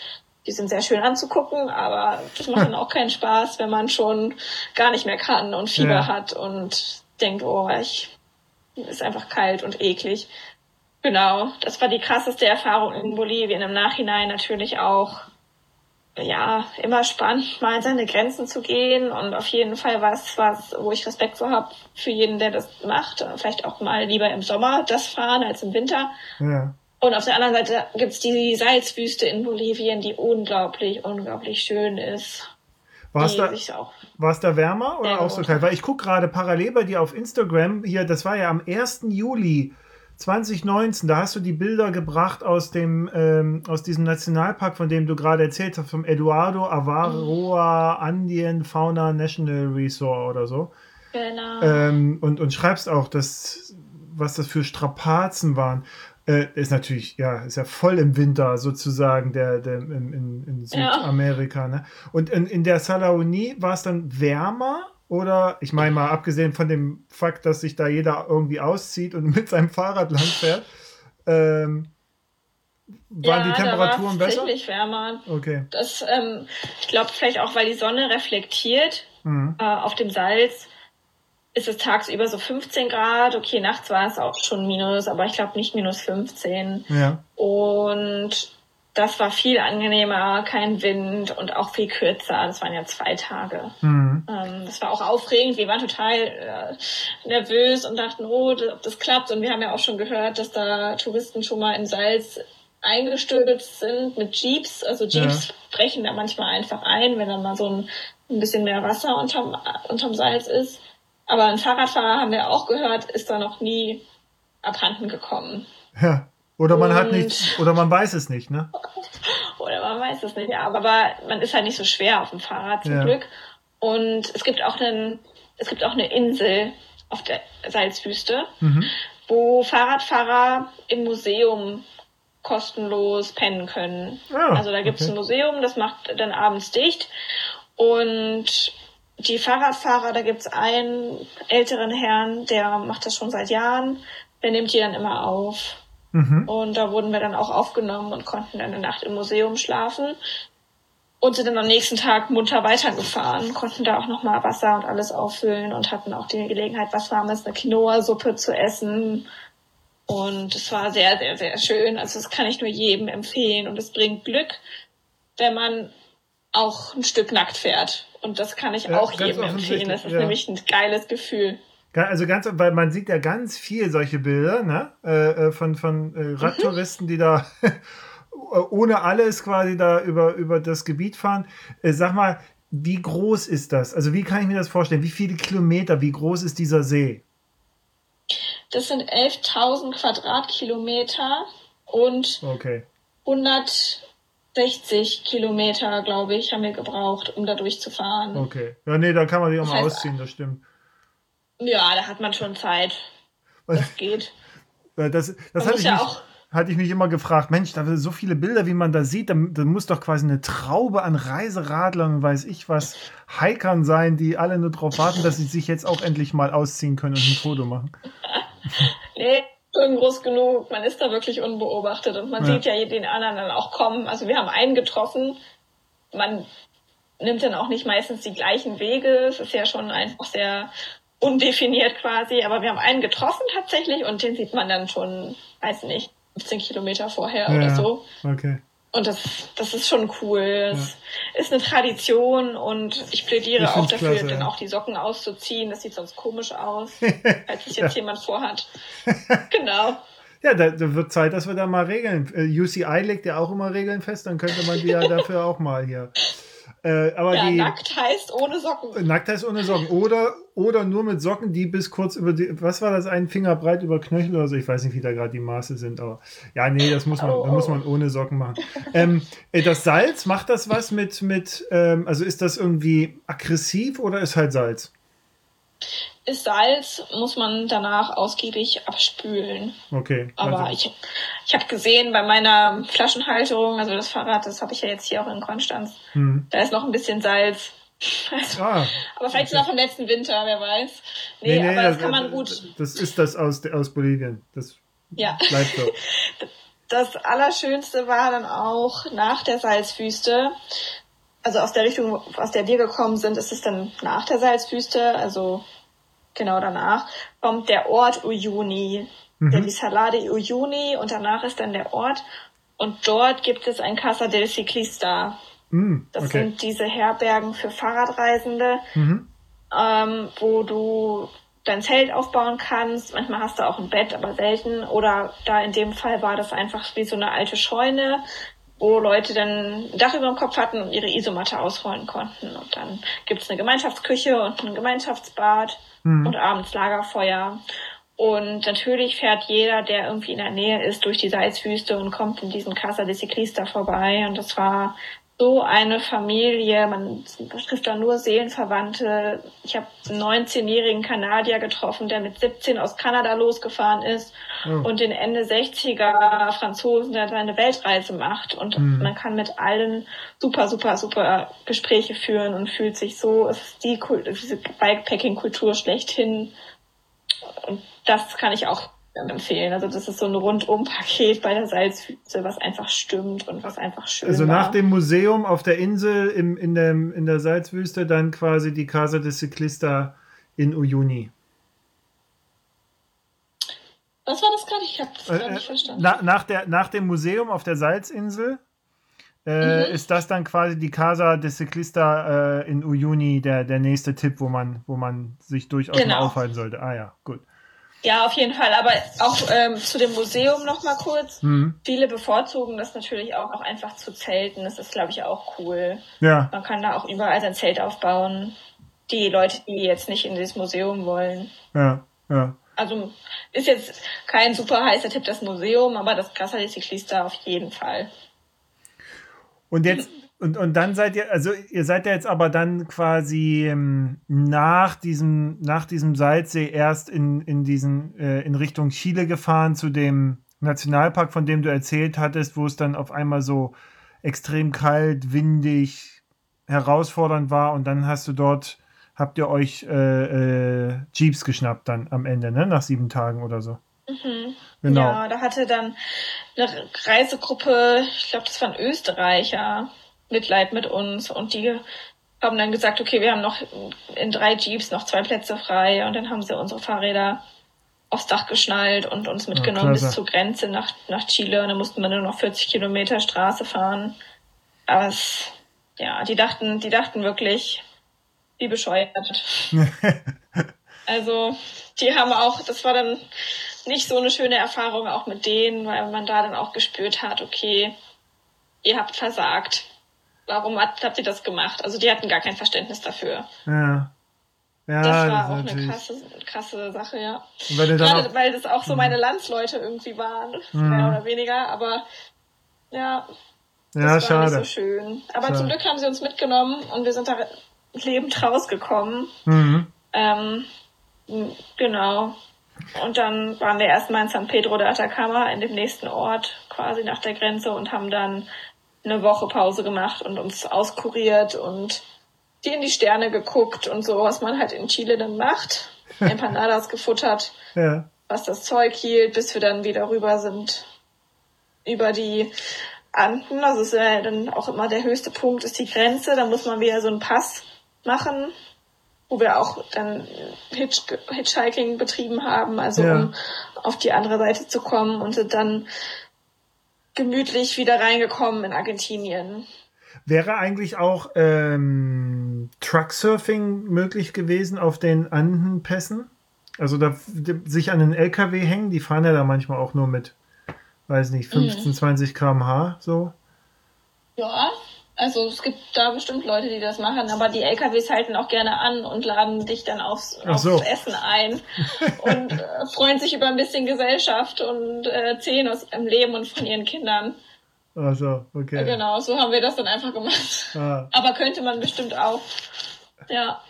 die sind sehr schön anzugucken, aber das macht dann auch keinen Spaß, wenn man schon gar nicht mehr kann und Fieber ja. hat und denkt, oh, ich ist einfach kalt und eklig. Genau, das war die krasseste Erfahrung in Bolivien. Im Nachhinein natürlich auch, ja, immer spannend, mal an seine Grenzen zu gehen und auf jeden Fall was, was, wo ich Respekt vor habe für jeden, der das macht. Vielleicht auch mal lieber im Sommer das fahren als im Winter. Ja. Und auf der anderen Seite gibt's die Salzwüste in Bolivien, die unglaublich, unglaublich schön ist. War es da, war's da wärmer oder auch so kalt? Weil ich gucke gerade parallel bei dir auf Instagram, hier, das war ja am 1. Juli 2019, da hast du die Bilder gebracht aus dem ähm, aus diesem Nationalpark, von dem du gerade erzählt hast, vom Eduardo Avaroa Andien Fauna National Resort oder so. Genau. Ähm, und, und schreibst auch, dass, was das für Strapazen waren. Äh, ist natürlich, ja, ist ja voll im Winter sozusagen, der, der in, in, in Südamerika. Ja. Ne? Und in, in der Salaonie war es dann wärmer oder, ich meine mal, abgesehen von dem Fakt, dass sich da jeder irgendwie auszieht und mit seinem Fahrrad langfährt, ähm, waren ja, die Temperaturen da besser? Tatsächlich wärmer. Okay. Das, ähm, ich glaube vielleicht auch, weil die Sonne reflektiert mhm. äh, auf dem Salz ist es tagsüber so 15 Grad. Okay, nachts war es auch schon minus, aber ich glaube nicht minus 15. Ja. Und das war viel angenehmer, kein Wind und auch viel kürzer. Das waren ja zwei Tage. Mhm. Ähm, das war auch aufregend. Wir waren total äh, nervös und dachten, oh, ob das klappt. Und wir haben ja auch schon gehört, dass da Touristen schon mal in Salz eingestürzt sind mit Jeeps. Also Jeeps ja. brechen da manchmal einfach ein, wenn dann mal so ein, ein bisschen mehr Wasser unterm, unterm Salz ist. Aber ein Fahrradfahrer, haben wir auch gehört, ist da noch nie abhanden gekommen. Ja. Oder man hat nichts, oder man weiß es nicht, ne? oder man weiß es nicht, ja. Aber man ist halt nicht so schwer auf dem Fahrrad zum ja. Glück. Und es gibt auch einen, es gibt auch eine Insel auf der Salzwüste, mhm. wo Fahrradfahrer im Museum kostenlos pennen können. Ah, also da gibt's okay. ein Museum, das macht dann abends dicht. Und die Fahrradfahrer, da gibt's einen älteren Herrn, der macht das schon seit Jahren. Der nimmt die dann immer auf. Mhm. Und da wurden wir dann auch aufgenommen und konnten dann eine Nacht im Museum schlafen und sind dann am nächsten Tag munter weitergefahren, konnten da auch nochmal Wasser und alles auffüllen und hatten auch die Gelegenheit, was warmes, eine Quinoa-Suppe zu essen. Und es war sehr, sehr, sehr schön. Also das kann ich nur jedem empfehlen. Und es bringt Glück, wenn man auch ein Stück nackt fährt. Und das kann ich ja, auch jedem empfehlen. Das ist ja. nämlich ein geiles Gefühl. Also ganz, weil man sieht ja ganz viel solche Bilder, ne? Äh, äh von, von äh, Radtouristen, mhm. die da ohne alles quasi da über, über das Gebiet fahren. Äh, sag mal, wie groß ist das? Also wie kann ich mir das vorstellen? Wie viele Kilometer, wie groß ist dieser See? Das sind 11.000 Quadratkilometer und okay. 160 Kilometer, glaube ich, haben wir gebraucht, um da durchzufahren. Okay. Ja, nee, da kann man sich auch das mal heißt, ausziehen, das stimmt. Ja, da hat man schon Zeit. Das geht. Das, das hatte, ich ja mich, hatte ich mich immer gefragt, Mensch, da sind so viele Bilder, wie man da sieht, da, da, muss doch quasi eine Traube an Reiseradlern und weiß ich was, Hikern sein, die alle nur darauf warten, dass sie sich jetzt auch endlich mal ausziehen können und ein Foto machen. nee, schon groß genug. Man ist da wirklich unbeobachtet und man ja. sieht ja den anderen dann auch kommen. Also wir haben einen getroffen. Man nimmt dann auch nicht meistens die gleichen Wege. Es ist ja schon einfach sehr undefiniert quasi, aber wir haben einen getroffen tatsächlich und den sieht man dann schon, weiß nicht, 15 Kilometer vorher ja, oder so. Okay. Und das, das ist schon cool. Das ja. ist eine Tradition und ich plädiere ich auch dafür, klasse, dann auch die Socken auszuziehen. Das sieht sonst komisch aus, als sich jetzt jemand vorhat. genau. Ja, da, da, wird Zeit, dass wir da mal Regeln. Äh, UCI legt ja auch immer Regeln fest, dann könnte man die ja dafür auch mal hier äh, aber ja, die, nackt heißt ohne Socken. Nackt heißt ohne Socken. Oder, oder nur mit Socken, die bis kurz über die, was war das, ein Finger breit über Knöchel oder so. Ich weiß nicht, wie da gerade die Maße sind, aber ja, nee, das muss man, oh, oh. muss man ohne Socken machen. ähm, äh, das Salz, macht das was mit, mit ähm, also ist das irgendwie aggressiv oder ist halt Salz? Ist Salz, muss man danach ausgiebig abspülen. Okay. Aber also. ich, ich habe gesehen bei meiner Flaschenhalterung, also das Fahrrad, das habe ich ja jetzt hier auch in Konstanz, hm. da ist noch ein bisschen Salz. Also, ah, aber vielleicht okay. noch vom letzten Winter, wer weiß. Nee, nee, nee aber das, das, kann man gut. Das ist das aus, aus Bolivien. Das ja. bleibt so. Das Allerschönste war dann auch nach der Salzwüste, also aus der Richtung, aus der wir gekommen sind, ist es dann nach der Salzwüste, also genau danach, kommt der Ort Uyuni. Mhm. Der die Salade Uyuni und danach ist dann der Ort. Und dort gibt es ein Casa del Ciclista. Mhm, das okay. sind diese Herbergen für Fahrradreisende, mhm. ähm, wo du dein Zelt aufbauen kannst. Manchmal hast du auch ein Bett, aber selten. Oder da in dem Fall war das einfach wie so eine alte Scheune, wo Leute dann ein Dach über dem Kopf hatten und ihre Isomatte ausrollen konnten. Und dann gibt's eine Gemeinschaftsküche und ein Gemeinschaftsbad mhm. und abends Lagerfeuer. Und natürlich fährt jeder, der irgendwie in der Nähe ist, durch die Salzwüste und kommt in diesen Casa de Ciclista vorbei. Und das war so eine Familie, man trifft da nur Seelenverwandte. Ich habe einen 19-jährigen Kanadier getroffen, der mit 17 aus Kanada losgefahren ist oh. und den Ende 60er Franzosen, der seine Weltreise macht. Und mhm. man kann mit allen super, super, super Gespräche führen und fühlt sich so, es ist die diese Bikepacking-Kultur schlechthin. Und das kann ich auch empfehlen. Also das ist so ein Rundum-Paket bei der Salzwüste, was einfach stimmt und was einfach schön Also nach war. dem Museum auf der Insel im, in, dem, in der Salzwüste dann quasi die Casa de Ciclista in Uyuni. Was war das gerade? Ich habe das gerade äh, nicht verstanden. Na, nach, der, nach dem Museum auf der Salzinsel äh, mhm. ist das dann quasi die Casa de Ciclista äh, in Uyuni der, der nächste Tipp, wo man, wo man sich durchaus genau. mal aufhalten sollte. Ah ja, gut. Ja, auf jeden Fall. Aber auch ähm, zu dem Museum noch mal kurz. Mhm. Viele bevorzugen das natürlich auch, auch einfach zu zelten. Das ist, glaube ich, auch cool. Ja. Man kann da auch überall sein Zelt aufbauen. Die Leute, die jetzt nicht in dieses Museum wollen. Ja, ja. Also ist jetzt kein super heißer Tipp, das Museum, aber das Casa de Ciclista auf jeden Fall. Und jetzt, und, und dann seid ihr, also ihr seid ja jetzt aber dann quasi ähm, nach diesem, nach diesem Salzsee erst in, in diesen, äh, in Richtung Chile gefahren zu dem Nationalpark, von dem du erzählt hattest, wo es dann auf einmal so extrem kalt, windig, herausfordernd war und dann hast du dort, habt ihr euch äh, äh, Jeeps geschnappt dann am Ende, ne? Nach sieben Tagen oder so. Mhm. Genau. Ja, da hatte dann eine Reisegruppe, ich glaube, das waren Österreicher, Mitleid mit uns und die haben dann gesagt, okay, wir haben noch in drei Jeeps noch zwei Plätze frei und dann haben sie unsere Fahrräder aufs Dach geschnallt und uns mitgenommen ja, bis zur Grenze nach, nach Chile und dann mussten wir nur noch 40 Kilometer Straße fahren. Aber es, ja, die dachten, die dachten wirklich, wie bescheuert. also, die haben auch, das war dann nicht so eine schöne Erfahrung auch mit denen, weil man da dann auch gespürt hat, okay, ihr habt versagt. Warum habt, habt ihr das gemacht? Also die hatten gar kein Verständnis dafür. Ja. Ja, das war das auch eine krasse, krasse Sache, ja. Weil Gerade auch, weil das auch so mhm. meine Landsleute irgendwie waren, mhm. mehr oder weniger, aber ja, das ja, war schade. nicht so schön. Aber schade. zum Glück haben sie uns mitgenommen und wir sind da lebend rausgekommen. Mhm. Ähm, genau. Und dann waren wir erstmal in San Pedro de Atacama, in dem nächsten Ort, quasi nach der Grenze und haben dann eine Woche Pause gemacht und uns auskuriert und die in die Sterne geguckt und so, was man halt in Chile dann macht. Empanadas gefuttert, ja. was das Zeug hielt, bis wir dann wieder rüber sind über die Anden. Also ist ja dann auch immer der höchste Punkt ist die Grenze. Da muss man wieder so einen Pass machen wo wir auch dann Hitch Hitchhiking betrieben haben, also ja. um auf die andere Seite zu kommen und sind dann gemütlich wieder reingekommen in Argentinien. Wäre eigentlich auch ähm, Trucksurfing möglich gewesen auf den Andenpässen? Also da sich an den LKW hängen, die fahren ja da manchmal auch nur mit, weiß nicht, 15, mhm. 20 km/h so. Ja, also es gibt da bestimmt Leute, die das machen, aber die LKWs halten auch gerne an und laden dich dann aufs, aufs so. Essen ein und äh, freuen sich über ein bisschen Gesellschaft und äh, erzählen aus ihrem Leben und von ihren Kindern. Ach so, okay. Genau, so haben wir das dann einfach gemacht. Ah. Aber könnte man bestimmt auch. Ja.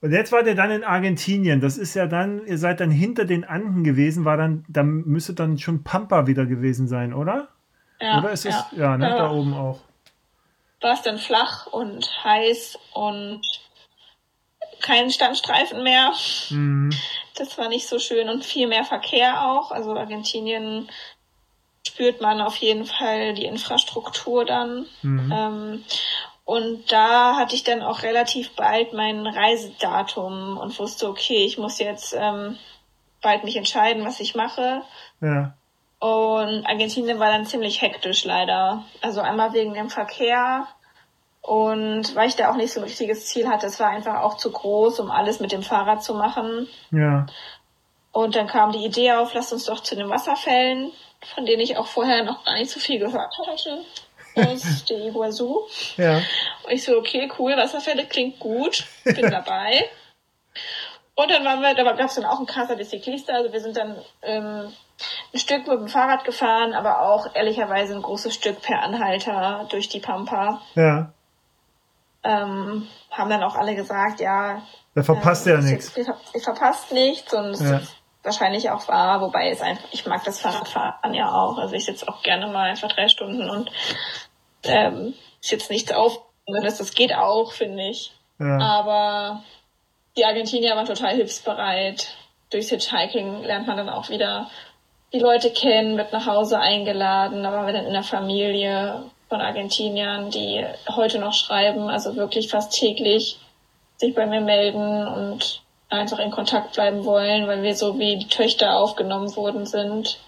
Und jetzt wart ihr dann in Argentinien. Das ist ja dann, ihr seid dann hinter den Anden gewesen, war dann, da müsste dann schon Pampa wieder gewesen sein, oder? Ja. Oder ist es, ja, ja ne, ja. da oben auch war es dann flach und heiß und kein Standstreifen mehr. Mhm. Das war nicht so schön und viel mehr Verkehr auch. Also Argentinien spürt man auf jeden Fall die Infrastruktur dann. Mhm. Ähm, und da hatte ich dann auch relativ bald mein Reisedatum und wusste, okay, ich muss jetzt ähm, bald mich entscheiden, was ich mache. Ja. Und Argentinien war dann ziemlich hektisch leider. Also einmal wegen dem Verkehr und weil ich da auch nicht so ein richtiges Ziel hatte. Es war einfach auch zu groß, um alles mit dem Fahrrad zu machen. Ja. Und dann kam die Idee auf, lass uns doch zu den Wasserfällen, von denen ich auch vorher noch gar nicht so viel gehört hatte. Aus der Iguazu. Ja. Und ich so, okay, cool, Wasserfälle klingt gut, bin dabei. Und dann waren wir, da gab es dann auch ein Casa de Ciclista, also wir sind dann ähm, ein Stück mit dem Fahrrad gefahren, aber auch ehrlicherweise ein großes Stück per Anhalter durch die Pampa. Ja. Ähm, haben dann auch alle gesagt, ja. Der verpasst äh, ja nichts. Ihr, verpasst nichts und es ja. ist wahrscheinlich auch wahr, wobei es einfach, ich mag das Fahrradfahren ja auch. Also ich sitze auch gerne mal einfach drei Stunden und ähm, ist jetzt nichts auf. Das, das geht auch, finde ich. Ja. Aber die Argentinier waren total hilfsbereit. Durchs Hitchhiking lernt man dann auch wieder die Leute kennen, wird nach Hause eingeladen, da waren wir dann in der Familie von Argentiniern, die heute noch schreiben, also wirklich fast täglich sich bei mir melden und einfach in Kontakt bleiben wollen, weil wir so wie die Töchter aufgenommen worden sind.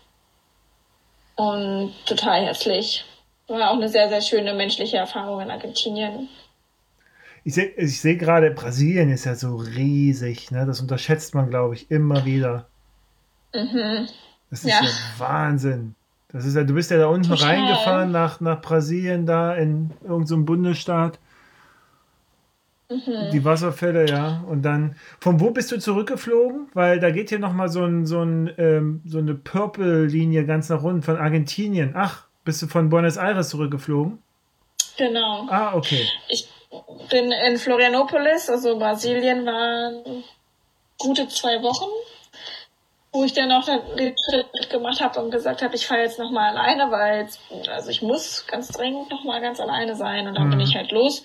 Und total herzlich. War auch eine sehr, sehr schöne menschliche Erfahrung in Argentinien. Ich sehe ich seh gerade, Brasilien ist ja so riesig, ne? Das unterschätzt man, glaube ich, immer wieder. Mhm. Das ist ja, ja Wahnsinn. Das ist ja, du bist ja da unten Total. reingefahren nach, nach Brasilien, da in irgendeinem so Bundesstaat. Mhm. Die Wasserfälle, ja. Und dann, von wo bist du zurückgeflogen? Weil da geht hier nochmal so, ein, so, ein, ähm, so eine Purple-Linie ganz nach unten von Argentinien. Ach, bist du von Buenos Aires zurückgeflogen? Genau. Ah, okay. Ich bin in Florianopolis, also Brasilien, waren gute zwei Wochen wo ich dann auch den Schritt gemacht habe und gesagt habe, ich fahre jetzt nochmal alleine, weil jetzt, also ich muss ganz dringend nochmal ganz alleine sein und dann mhm. bin ich halt los.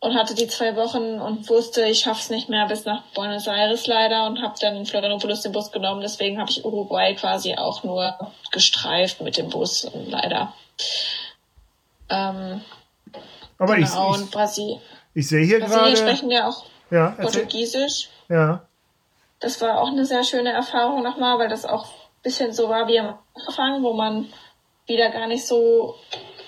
und hatte die zwei Wochen und wusste, ich schaff's nicht mehr bis nach Buenos Aires leider und habe dann in Florianopolis den Bus genommen. Deswegen habe ich Uruguay quasi auch nur gestreift mit dem Bus leider. Ähm, Aber genau, ich, Brasil ich sehe hier Brasilien gerade. sprechen ja auch Ja. Portugiesisch. Ja. Das war auch eine sehr schöne Erfahrung nochmal, weil das auch ein bisschen so war wie am Anfang, wo man wieder gar nicht so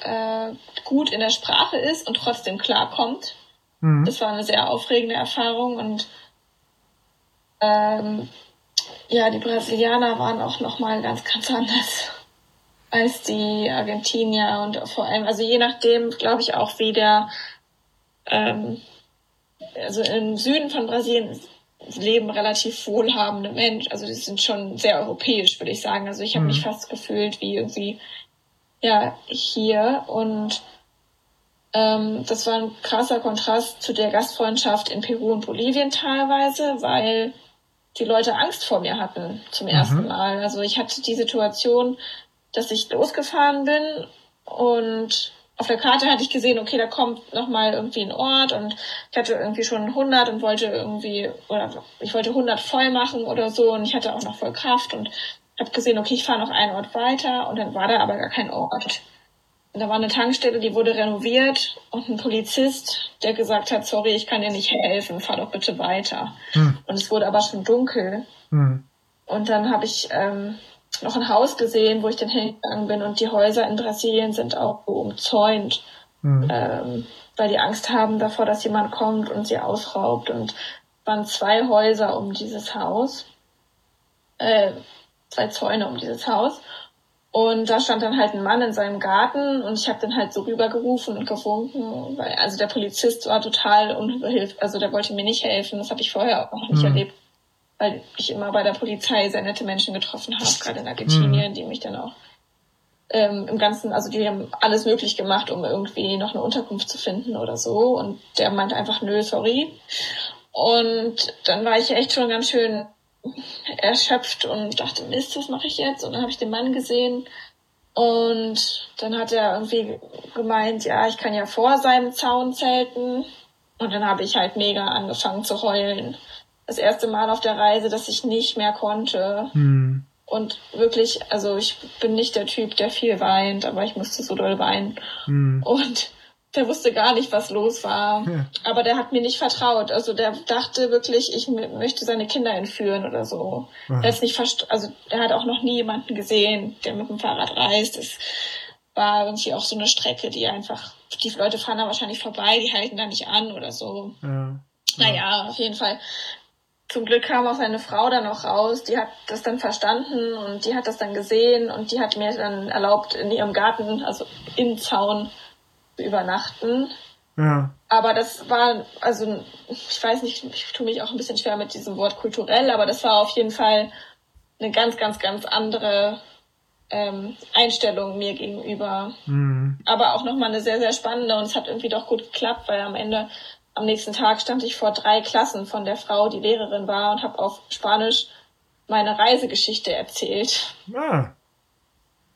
äh, gut in der Sprache ist und trotzdem klarkommt. Mhm. Das war eine sehr aufregende Erfahrung und ähm, ja, die Brasilianer waren auch nochmal ganz, ganz anders als die Argentinier und vor allem, also je nachdem, glaube ich auch, wie der, ähm, also im Süden von Brasilien leben relativ wohlhabende Menschen, also die sind schon sehr europäisch, würde ich sagen. Also ich habe Mhm. mich fast gefühlt wie irgendwie, ja, hier und ähm, das war ein krasser Kontrast zu der Gastfreundschaft in Peru und Bolivien teilweise, weil die Leute Angst vor mir hatten zum ersten Mal. Also ich hatte die Situation, dass ich losgefahren bin und auf der Karte hatte ich gesehen, okay, da kommt nochmal irgendwie ein Ort und ich hatte irgendwie schon 100 und wollte irgendwie, oder ich wollte 100 voll machen oder so und ich hatte auch noch voll Kraft und habe gesehen, okay, ich fahre noch einen Ort weiter und dann war da aber gar kein Ort. Und da war eine Tankstelle, die wurde renoviert und ein Polizist, der gesagt hat, sorry, ich kann dir nicht helfen, fahr doch bitte weiter. Hm. Und es wurde aber schon dunkel. Hm. Und dann habe ich ähm, noch ein Haus gesehen, wo ich dann hingegangen bin. Und die Häuser in Brasilien sind auch so umzäunt, Hm. ähm, weil die Angst haben davor, dass jemand kommt und sie ausraubt. Und es waren zwei Häuser um dieses Haus, äh, zwei Zäune um dieses Haus. Und da stand dann halt ein Mann in seinem Garten und ich habe dann halt so rübergerufen und gewunken, weil also der Polizist war total unhilf, also der wollte mir nicht helfen. Das habe ich vorher auch noch nicht Mhm. erlebt, weil ich immer bei der Polizei sehr nette Menschen getroffen habe, gerade in Argentinien, die mich dann auch ähm, im Ganzen, also die haben alles möglich gemacht, um irgendwie noch eine Unterkunft zu finden oder so. Und der meinte einfach, nö, sorry. Und dann war ich echt schon ganz schön erschöpft und dachte, Mist, was mache ich jetzt? Und dann habe ich den Mann gesehen und dann hat er irgendwie gemeint, ja, ich kann ja vor seinem Zaun zelten. Und dann habe ich halt mega angefangen zu heulen. Das erste Mal auf der Reise, dass ich nicht mehr konnte. Hm. Und wirklich, also ich bin nicht der Typ, der viel weint, aber ich musste so doll weinen. Hm. Und der wusste gar nicht, was los war. Ja. Aber der hat mir nicht vertraut. Also der dachte wirklich, ich möchte seine Kinder entführen oder so. Aha. Er hat's nicht verst also der hat auch noch nie jemanden gesehen, der mit dem Fahrrad reist. Es war irgendwie auch so eine Strecke, die einfach, die Leute fahren da wahrscheinlich vorbei, die halten da nicht an oder so. Ja. Naja, auf jeden Fall. Zum Glück kam auch seine Frau dann noch raus, die hat das dann verstanden und die hat das dann gesehen und die hat mir dann erlaubt, in ihrem Garten, also im Zaun, zu übernachten. Ja. Aber das war, also ich weiß nicht, ich tue mich auch ein bisschen schwer mit diesem Wort kulturell, aber das war auf jeden Fall eine ganz, ganz, ganz andere ähm, Einstellung mir gegenüber Hm. aber auch nochmal eine sehr, sehr spannende und es hat irgendwie doch gut geklappt, weil am Ende, am nächsten Tag stand ich vor drei Klassen von der Frau, die Lehrerin war und habe auf Spanisch meine Reisegeschichte erzählt Ah.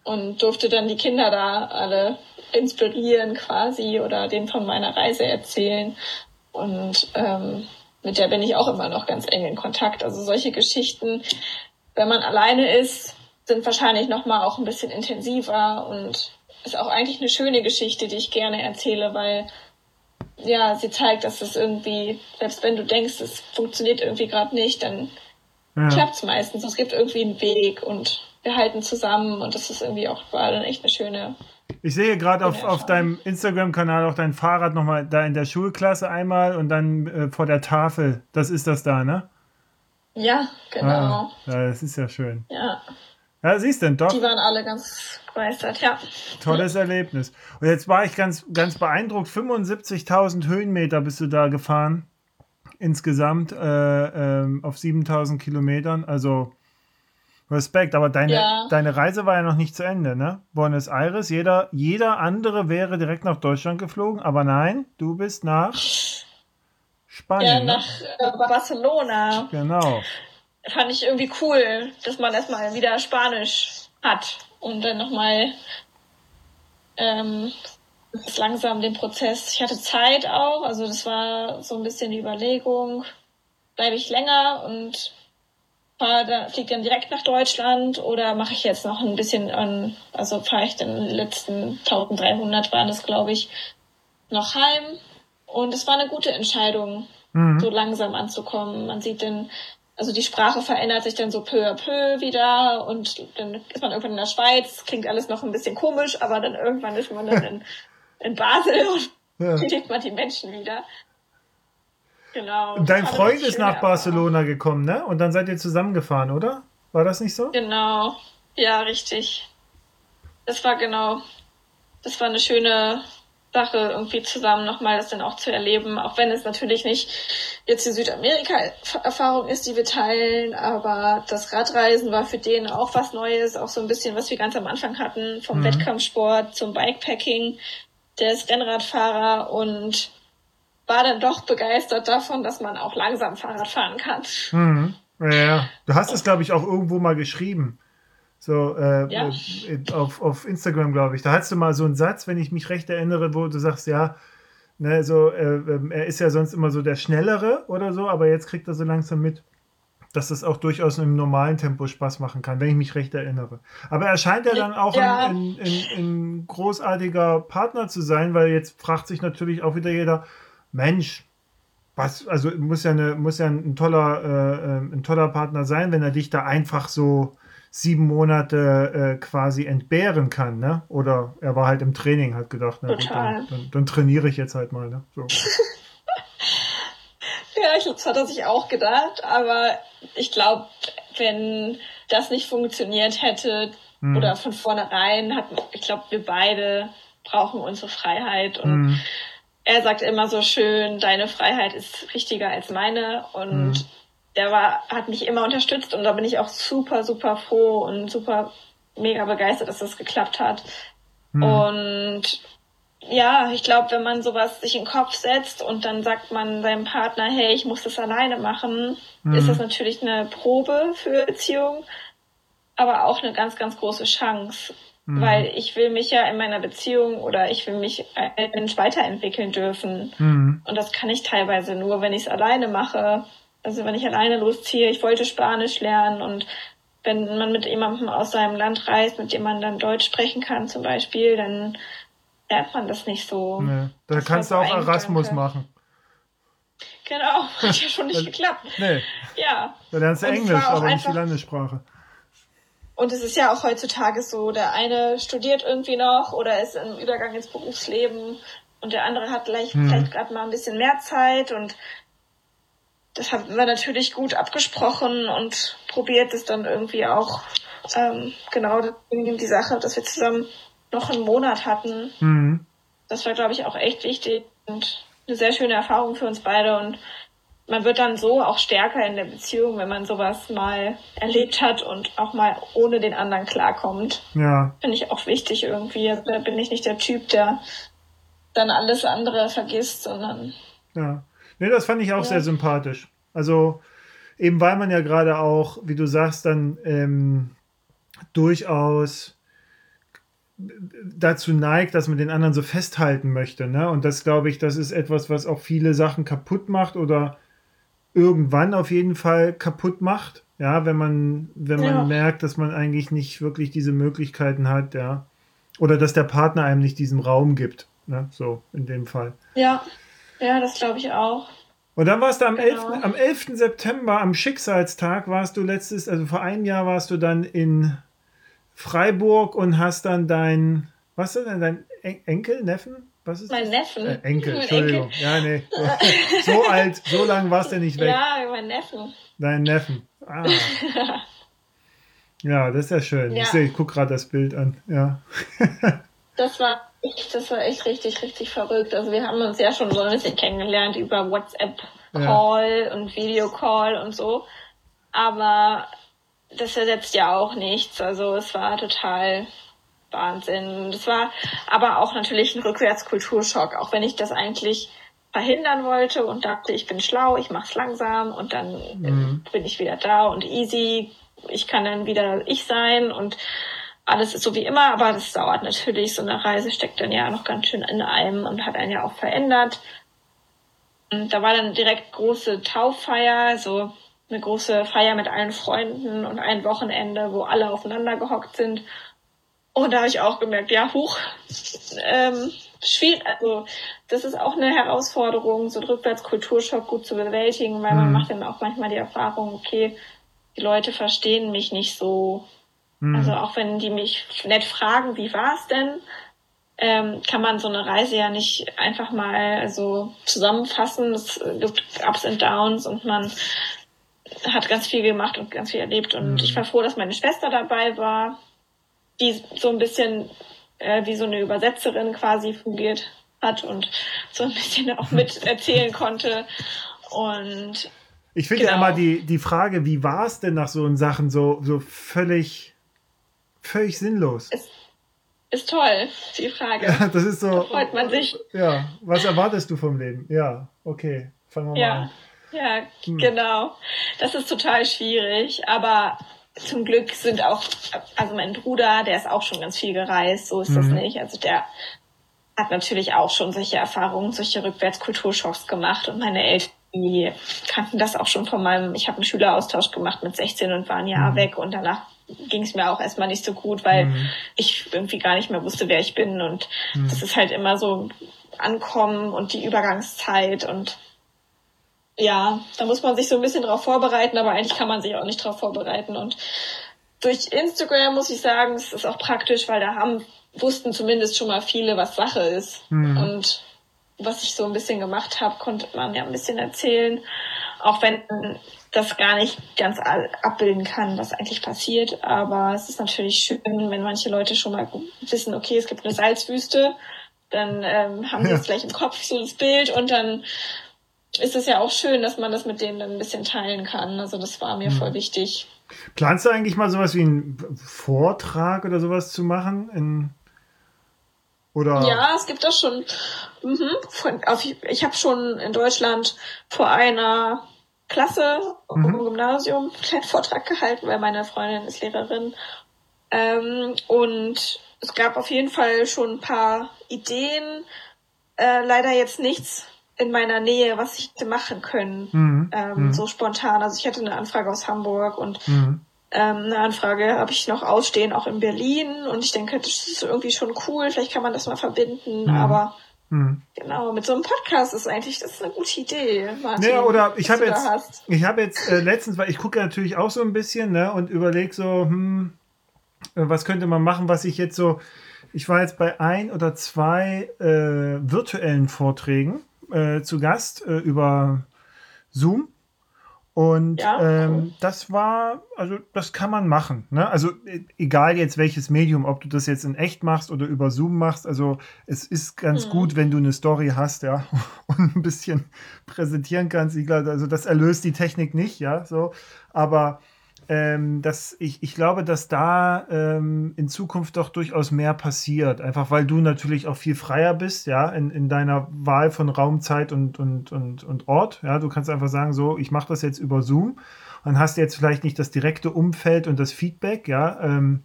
und durfte dann die Kinder da alle inspirieren quasi oder denen von meiner Reise erzählen und ähm, mit der bin ich auch immer noch ganz eng in Kontakt. Also solche Geschichten, wenn man alleine ist, sind wahrscheinlich noch mal auch ein bisschen intensiver und ist auch eigentlich eine schöne Geschichte, die ich gerne erzähle, weil ja, sie zeigt, dass es irgendwie, selbst wenn du denkst, es funktioniert irgendwie gerade nicht, dann Ja. klappt's meistens. Es gibt irgendwie einen Weg und wir halten zusammen und das ist irgendwie auch war dann echt eine schöne. Ich sehe gerade auf, auf deinem Instagram-Kanal auch dein Fahrrad nochmal da in der Schulklasse einmal und dann äh, vor der Tafel. Das ist das da, ne? Ja, genau. Ah, das ist ja schön. Ja, Ja, siehst du, doch, die waren alle ganz begeistert. Ja, tolles Erlebnis. Und jetzt war ich ganz, ganz beeindruckt. 75.000 Höhenmeter bist du da gefahren. Insgesamt äh, ähm, auf 7.000 Kilometern. Also Respekt. Aber deine, Ja. deine Reise war ja noch nicht zu Ende, ne? Buenos Aires. Jeder, jeder andere wäre direkt nach Deutschland geflogen. Aber nein, du bist nach ja Spanien. ne? nach äh, Barcelona Genau. fand ich irgendwie cool, dass man erstmal wieder Spanisch hat und dann nochmal ähm, langsam den Prozess. Ich hatte Zeit auch, also das war so ein bisschen die Überlegung, bleibe ich länger und fahre da, fliege dann direkt nach Deutschland oder mache ich jetzt noch ein bisschen an, also fahre ich den letzten 1300 waren es, glaube ich, noch heim. Und es war eine gute Entscheidung, mhm. so langsam anzukommen. Man sieht dann, also die Sprache verändert sich dann so peu à peu wieder und dann ist man irgendwann in der Schweiz, klingt alles noch ein bisschen komisch, aber dann irgendwann ist man dann in, in Basel und ja. findet man die Menschen wieder. Genau. Dein Freund ist nach Barcelona Erfahrung. gekommen, ne? Und dann seid ihr zusammengefahren, oder? War das nicht so? Genau. Ja, richtig. Das war genau. Das war eine schöne Sache, irgendwie zusammen nochmal das dann auch zu erleben, auch wenn es natürlich nicht jetzt die Südamerika-Erfahrung ist, die wir teilen, aber das Radreisen war für den auch was Neues, auch so ein bisschen, was wir ganz am Anfang hatten, vom mhm. Wettkampfsport zum Bikepacking. Der ist Rennradfahrer und war dann doch begeistert davon, dass man auch langsam Fahrrad fahren kann. Mhm. Ja, du hast es, glaube ich, auch irgendwo mal geschrieben. So, äh, ja. äh, auf, auf Instagram, glaube ich. Da hast du mal so einen Satz, wenn ich mich recht erinnere, wo du sagst, ja, ne, so, äh, ähm, er ist ja sonst immer so der Schnellere oder so, aber jetzt kriegt er so langsam mit, dass das auch durchaus im normalen Tempo Spaß machen kann, wenn ich mich recht erinnere. Aber er scheint ja dann auch ja. Ein, ein, ein, großartiger Partner zu sein, weil jetzt fragt sich natürlich auch wieder jeder, Mensch, was, also muss ja, eine, muss ja ein toller, äh, ähm, ein toller Partner sein, wenn er dich da einfach so sieben Monate äh, quasi entbehren kann, ne? Oder er war halt im Training, hat gedacht, na, gut, dann, dann, dann, trainiere ich jetzt halt mal, ne? So. ja, ich glaube, das hat er sich auch gedacht, aber ich glaube, wenn das nicht funktioniert hätte hm. oder von vornherein hat, ich glaube, wir beide brauchen unsere Freiheit und hm er sagt immer so schön, deine Freiheit ist wichtiger als meine und mhm. Der war, hat mich immer unterstützt und da bin ich auch super, super froh und super mega begeistert, dass das geklappt hat. Mhm. Und ja, ich glaube, wenn man sowas sich in den Kopf setzt und dann sagt man seinem Partner, hey, ich muss das alleine machen, mhm. ist das natürlich eine Probe für Beziehung, aber auch eine ganz, ganz große Chance. Mhm. Weil ich will mich ja in meiner Beziehung oder ich will mich als Mensch weiterentwickeln dürfen. Mhm. Und das kann ich teilweise nur, wenn ich es alleine mache. Also wenn ich alleine losziehe, ich wollte Spanisch lernen und wenn man mit jemandem aus seinem Land reist, mit dem man dann Deutsch sprechen kann zum Beispiel, dann lernt man das nicht so. Nee. Da kannst du auch Erasmus machen. Genau, hat ja schon nicht geklappt. Nee. Ja. Da lernst du Englisch, aber nicht die Landessprache. Und es ist ja auch heutzutage so, der eine studiert irgendwie noch oder ist im Übergang ins Berufsleben und der andere hat vielleicht, hm. vielleicht gerade mal ein bisschen mehr Zeit und das haben wir natürlich gut abgesprochen und probiert es dann irgendwie auch ähm, genau die Sache, dass wir zusammen noch einen Monat hatten. Mhm. Das war, glaube ich, auch echt wichtig und eine sehr schöne Erfahrung für uns beide und man wird dann so auch stärker in der Beziehung, wenn man sowas mal erlebt hat und auch mal ohne den anderen klarkommt. Ja. Finde ich auch wichtig irgendwie. Also da bin ich nicht der Typ, der dann alles andere vergisst, sondern. Ja. Nee, das fand ich auch ja. sehr sympathisch. Also, eben weil man ja gerade auch, wie du sagst, dann ähm, durchaus dazu neigt, dass man den anderen so festhalten möchte. Ne? Und das glaube ich, das ist etwas, was auch viele Sachen kaputt macht oder irgendwann auf jeden Fall kaputt macht. Ja, wenn man, wenn man ja. merkt, dass man eigentlich nicht wirklich diese Möglichkeiten hat, ja. Oder dass der Partner einem nicht diesen Raum gibt. Ne? So, in dem Fall. Ja, ja, das glaube ich auch. Und dann warst du am, genau. 11., am 11. September, am Schicksalstag, warst du letztes, also vor einem Jahr warst du dann in Freiburg und hast dann dein, was ist denn dein Enkel, Neffen? Was ist mein das? Neffen. Äh, Enkel, Entschuldigung. Enkel. Ja, nee. So alt, so lang warst du nicht weg. Ja, mein Neffen. Dein Neffen. Ah. ja, das ist ja schön. Ja. Ich, ich gucke gerade das Bild an. Ja. das war echt, das war echt richtig, richtig verrückt. Also wir haben uns ja schon so ein bisschen kennengelernt über WhatsApp-Call ja. und Videocall und so. Aber das ersetzt ja auch nichts. Also es war total Wahnsinn. Das war aber auch natürlich ein Rückwärtskulturschock, auch wenn ich das eigentlich verhindern wollte und dachte, ich bin schlau, ich mach's langsam und dann mhm. bin ich wieder da und easy. Ich kann dann wieder ich sein und alles ist so wie immer, aber das dauert natürlich. So eine Reise steckt dann ja noch ganz schön in einem und hat einen ja auch verändert. Und da war dann direkt große Tauffeier, so eine große Feier mit allen Freunden und ein Wochenende, wo alle aufeinander gehockt sind. Und da habe ich auch gemerkt, ja, huch, ähm, schwierig, also das ist auch eine Herausforderung, so einen Rückwärtskulturschock gut zu bewältigen, weil mhm. man macht dann auch manchmal die Erfahrung, okay, die Leute verstehen mich nicht so. Mhm. Also auch wenn die mich nett fragen, wie war es denn, ähm, kann man so eine Reise ja nicht einfach mal so zusammenfassen. Es gibt Ups und Downs und man hat ganz viel gemacht und ganz viel erlebt. Und mhm. ich war froh, dass meine Schwester dabei war, die so ein bisschen äh, wie so eine Übersetzerin quasi fungiert hat und so ein bisschen auch mit erzählen konnte. Und ich finde genau. ja immer die, die Frage, wie war es denn nach so Sachen so, so völlig, völlig sinnlos. Ist, ist toll, die Frage. Ja, das ist so. Da freut man sich. Ja, was erwartest du vom Leben? Ja, okay, fangen wir ja. mal an. Ja, hm. genau. Das ist total schwierig, aber zum Glück sind auch, also mein Bruder, der ist auch schon ganz viel gereist, so ist mhm. das nicht. Also der hat natürlich auch schon solche Erfahrungen, solche Rückwärtskulturschocks gemacht und meine Eltern, die kannten das auch schon von meinem, ich habe einen Schüleraustausch gemacht mit 16 und war ein Jahr mhm. weg und danach ging es mir auch erstmal nicht so gut, weil mhm. ich irgendwie gar nicht mehr wusste, wer ich bin und mhm. das ist halt immer so Ankommen und die Übergangszeit und ja, da muss man sich so ein bisschen drauf vorbereiten, aber eigentlich kann man sich auch nicht drauf vorbereiten. Und durch Instagram muss ich sagen, es ist auch praktisch, weil da haben, wussten zumindest schon mal viele, was Sache ist. Mhm. Und was ich so ein bisschen gemacht habe, konnte man ja ein bisschen erzählen, auch wenn das gar nicht ganz abbilden kann, was eigentlich passiert. Aber es ist natürlich schön, wenn manche Leute schon mal wissen, okay, es gibt eine Salzwüste, dann ähm, haben sie ja. es gleich im Kopf, so das Bild, und dann ist es ja auch schön, dass man das mit denen dann ein bisschen teilen kann. Also das war mir mhm. voll wichtig. Planst du eigentlich mal sowas wie einen Vortrag oder sowas zu machen? In, oder? Ja, es gibt das schon. Mhm, von, auf, ich habe schon in Deutschland vor einer Klasse mhm. im Gymnasium einen kleinen Vortrag gehalten, weil meine Freundin ist Lehrerin. Ähm, und es gab auf jeden Fall schon ein paar Ideen. Äh, leider jetzt nichts in meiner Nähe, was ich hätte machen können, mhm. Ähm, mhm. so spontan. Also ich hatte eine Anfrage aus Hamburg und mhm. ähm, eine Anfrage habe ich noch ausstehen, auch in Berlin. Und ich denke, das ist irgendwie schon cool, vielleicht kann man das mal verbinden, mhm. aber mhm. Genau, mit so einem Podcast ist eigentlich das ist eine gute Idee. Martin, ja, oder ich habe jetzt, ich habe jetzt äh, letztens, weil ich gucke natürlich auch so ein bisschen ne, und überlege so, hm, äh, was könnte man machen, was ich jetzt so, ich war jetzt bei ein oder zwei äh, virtuellen Vorträgen äh, zu Gast äh, über Zoom. Und ja, ähm, das war, also das kann man machen. Ne? Also e, egal jetzt welches Medium, ob du das jetzt in echt machst oder über Zoom machst, also es ist ganz mhm. gut, wenn du eine Story hast, ja, und ein bisschen präsentieren kannst. Also das erlöst die Technik nicht, ja, so. Aber ähm, dass ich, ich glaube, dass da ähm, in Zukunft doch durchaus mehr passiert. Einfach weil du natürlich auch viel freier bist, ja, in, in deiner Wahl von Raum, Zeit und, und, und, und Ort. Ja, du kannst einfach sagen, so, ich mache das jetzt über Zoom. Dann hast du jetzt vielleicht nicht das direkte Umfeld und das Feedback, ja, ähm,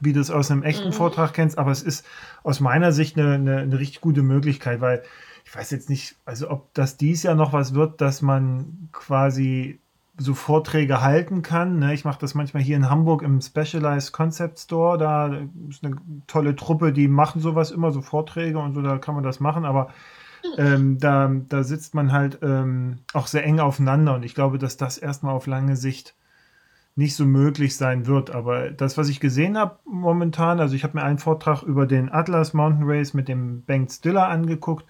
wie du es aus einem echten mhm. Vortrag kennst, aber es ist aus meiner Sicht eine, eine, eine richtig gute Möglichkeit, weil ich weiß jetzt nicht, also ob das dies Jahr noch was wird, dass man quasi so Vorträge halten kann. Ne? Ich mache das manchmal hier in Hamburg im Specialized Concept Store. Da ist eine tolle Truppe, die machen sowas immer, so Vorträge und so, da kann man das machen. Aber ähm, da, da sitzt man halt ähm, auch sehr eng aufeinander und ich glaube, dass das erstmal auf lange Sicht nicht so möglich sein wird. Aber das, was ich gesehen habe momentan, also ich habe mir einen Vortrag über den Atlas Mountain Race mit dem Bengt Stiller angeguckt,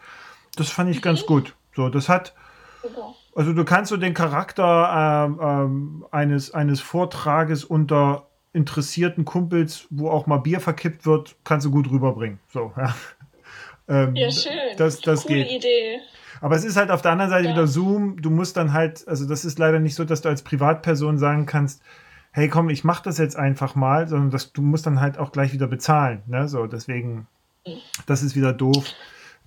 das fand ich ganz mhm. gut. So, das hat. Super also du kannst so den Charakter ähm, ähm, eines, eines Vortrages unter interessierten Kumpels, wo auch mal Bier verkippt wird, kannst du gut rüberbringen. So, ja. Ähm, ja, schön. Das, das Coole geht. Idee. Aber es ist halt auf der anderen Seite ja. wieder Zoom. Du musst dann halt, also das ist leider nicht so, dass du als Privatperson sagen kannst, hey komm, ich mach das jetzt einfach mal, sondern das, du musst dann halt auch gleich wieder bezahlen. Ne? So, deswegen, mhm. das ist wieder doof.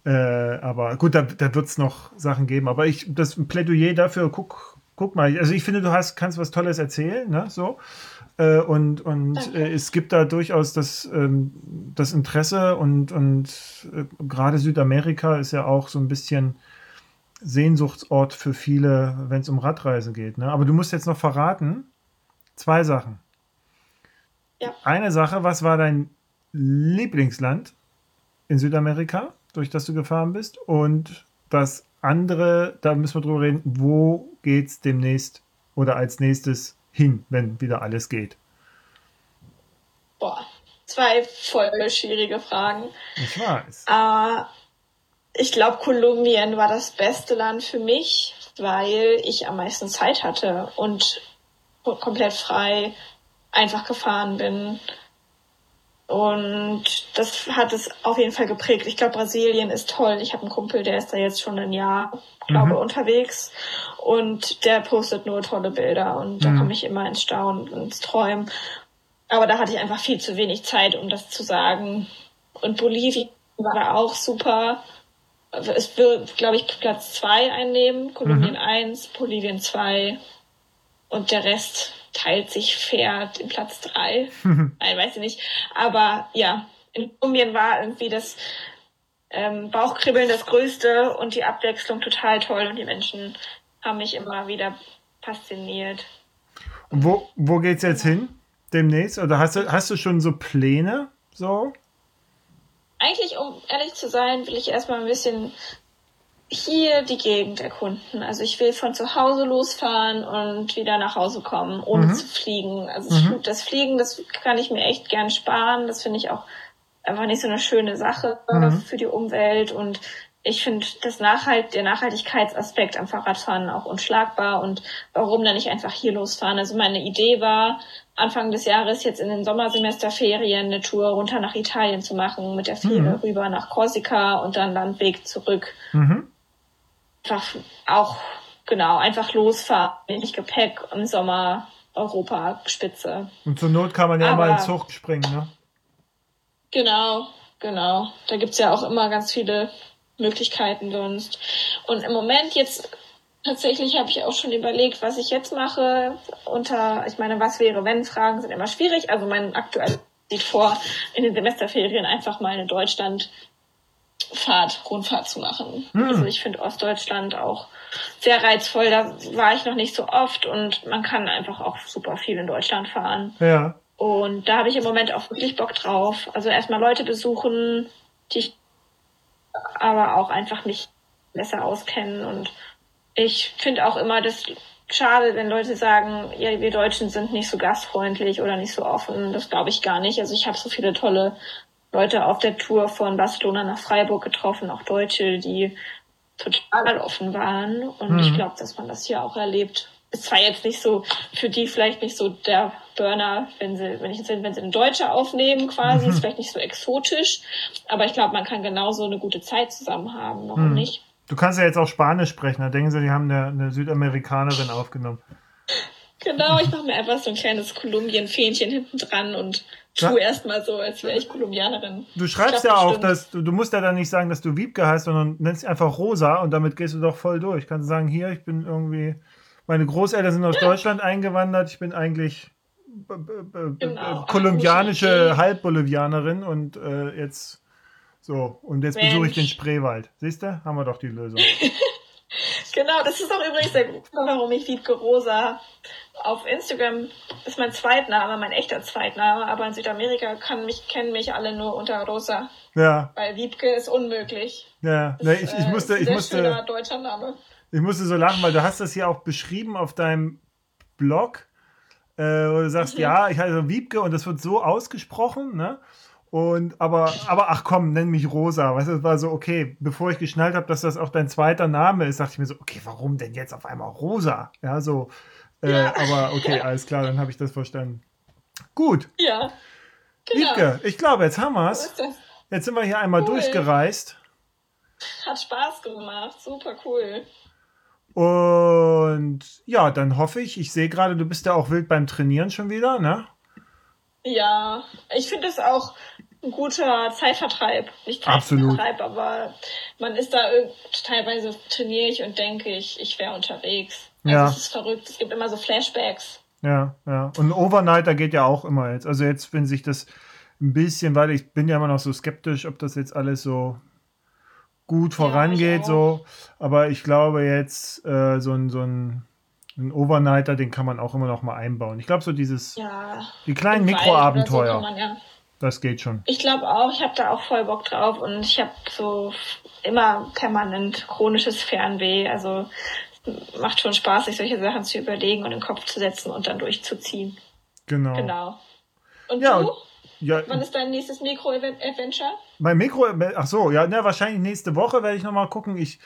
Äh, aber gut, da, da wird es noch Sachen geben. Aber ich, das Plädoyer dafür, guck, guck mal. Also ich finde, du hast, kannst was Tolles erzählen, ne? So. äh, und, und äh, es gibt da durchaus das, ähm, das Interesse und, und äh, gerade Südamerika ist ja auch so ein bisschen Sehnsuchtsort für viele, wenn es um Radreise geht. Ne? Aber du musst jetzt noch verraten, zwei Sachen. Ja. Eine Sache, was war dein Lieblingsland in Südamerika, durch das du gefahren bist? Und das andere, da müssen wir drüber reden, wo geht es demnächst oder als nächstes hin, wenn wieder alles geht? Boah, zwei voll schwierige Fragen. Ich weiß. Äh, ich glaube, Kolumbien war das beste Land für mich, weil ich am meisten Zeit hatte und komplett frei einfach gefahren bin. Und das hat es auf jeden Fall geprägt. Ich glaube, Brasilien ist toll. Ich habe einen Kumpel, der ist da jetzt schon ein Jahr, glaube mhm. unterwegs. Und der postet nur tolle Bilder. Und da mhm. komme ich immer ins Staunen und ins Träumen. Aber da hatte ich einfach viel zu wenig Zeit, um das zu sagen. Und Bolivien war da auch super. Es wird, glaube ich, Platz zwei einnehmen. Kolumbien mhm. eins, Bolivien zwei. Und der Rest teilt sich fair den Platz drei. Nein, weiß ich nicht. Aber ja, in Kolumbien war irgendwie das ähm, Bauchkribbeln das Größte und die Abwechslung total toll und die Menschen haben mich immer wieder fasziniert. Und wo, wo geht's jetzt hin? Demnächst? Oder hast du, hast du schon so Pläne? So? Eigentlich, um ehrlich zu sein, will ich erstmal ein bisschen hier die Gegend erkunden. Also ich will von zu Hause losfahren und wieder nach Hause kommen, ohne mhm. zu fliegen. Also mhm. das Fliegen, das kann ich mir echt gern sparen. Das finde ich auch einfach nicht so eine schöne Sache mhm. für die Umwelt und ich finde das Nachhalt, der Nachhaltigkeitsaspekt am Fahrradfahren auch unschlagbar und warum dann nicht einfach hier losfahren? Also meine Idee war, Anfang des Jahres jetzt in den Sommersemesterferien eine Tour runter nach Italien zu machen, mit der Fähre mhm. rüber nach Korsika und dann Landweg zurück. Mhm einfach auch, genau, einfach losfahren, wenig Gepäck im Sommer Europa Spitze. Und zur Not kann man ja Aber, mal ins Zug springen, ne? Genau, genau. Da gibt's ja auch immer ganz viele Möglichkeiten sonst. Und im Moment jetzt tatsächlich habe ich auch schon überlegt, was ich jetzt mache. Unter, ich meine, was wäre, wenn Fragen sind immer schwierig. Also mein aktuell sieht vor, in den Semesterferien einfach mal in Deutschland Fahrt, Rundfahrt zu machen. Mhm. Also ich finde Ostdeutschland auch sehr reizvoll. Da war ich noch nicht so oft und man kann einfach auch super viel in Deutschland fahren. Ja. Und da habe ich im Moment auch wirklich Bock drauf. Also erstmal Leute besuchen, die ich aber auch einfach nicht besser auskennen. Und ich finde auch immer das schade, wenn Leute sagen, ja, wir Deutschen sind nicht so gastfreundlich oder nicht so offen. Das glaube ich gar nicht. Also ich habe so viele tolle Leute auf der Tour von Barcelona nach Freiburg getroffen, auch Deutsche, die total offen waren. Und mhm. ich glaube, dass man das hier auch erlebt. Ist zwar jetzt nicht so, für die vielleicht nicht so der Burner, wenn sie, wenn ich jetzt, wenn sie eine Deutsche aufnehmen quasi, mhm. ist vielleicht nicht so exotisch. Aber ich glaube, man kann genauso eine gute Zeit zusammen haben, warum mhm. nicht? Du kannst ja jetzt auch Spanisch sprechen, da denken sie, die haben eine, eine Südamerikanerin aufgenommen. Genau, ich mache mir einfach so ein kleines Kolumbien-Fähnchen hinten dran und tu erstmal so, als wäre ich Kolumbianerin. Du schreibst ja auch, dass du, du musst ja dann nicht sagen, dass du Wiebke heißt, sondern nennst einfach Rosa und damit gehst du doch voll durch. Kannst du sagen, hier, ich bin irgendwie, meine Großeltern sind aus Deutschland eingewandert, ich bin eigentlich genau. kolumbianische Halbbolivianerin und äh, jetzt so, und jetzt Mensch. besuche ich den Spreewald. Siehst du? Haben wir doch die Lösung. genau, das ist auch übrigens der Grund, warum ich Wiebke Rosa auf Instagram ist mein Zweitname, mein echter Zweitname, aber in Südamerika kann mich, kennen mich alle nur unter Rosa. Ja. Weil Wiebke ist unmöglich. Ja, nee, ich, ich musste, ich musste. Schöner deutscher Name. Ich musste so lachen, weil du hast das hier auch beschrieben auf deinem Blog, äh, wo du sagst, mhm. ja, ich heiße Wiebke und das wird so ausgesprochen, ne? Und aber, aber ach komm, nenn mich Rosa. Weißt du, das war so, okay, bevor ich geschnallt habe, dass das auch dein zweiter Name ist, dachte ich mir so, okay, warum denn jetzt auf einmal Rosa? Ja, so, äh, aber okay, alles klar, dann habe ich das verstanden. Gut. Ja. Genau. Wiebke, ich glaube, jetzt haben wir es. Jetzt sind wir hier einmal cool. durchgereist. Hat Spaß gemacht, super cool. Und ja, dann hoffe ich, ich sehe gerade, du bist ja auch wild beim Trainieren schon wieder, ne? Ja, ich finde es auch ein guter Zeitvertreib. Nicht Zeitvertreib, Absolut. aber man ist da teilweise trainiere ich und denke ich, ich wäre unterwegs. Also ja. es ist verrückt. Es gibt immer so Flashbacks. Ja, ja. Und ein Overnighter geht ja auch immer jetzt. Also jetzt, wenn sich das ein bisschen, weil ich bin ja immer noch so skeptisch, ob das jetzt alles so gut vorangeht, ja, so. Aber ich glaube jetzt, äh, so ein, so ein, ein Overnighter, den kann man auch immer noch mal einbauen. Ich glaube, so dieses, ja, die kleinen Mikroabenteuer. So ja. Das geht schon. Ich glaube auch, ich habe da auch voll Bock drauf und ich habe so immer permanent chronisches Fernweh. Also macht schon Spaß, sich solche Sachen zu überlegen und in den Kopf zu setzen und dann durchzuziehen. Genau. Genau. Und ja, du? Ja, Wann ist dein nächstes Mikro-Adventure? Mein Mikro, ach so, ja, na, wahrscheinlich nächste Woche werde ich nochmal gucken. Ich,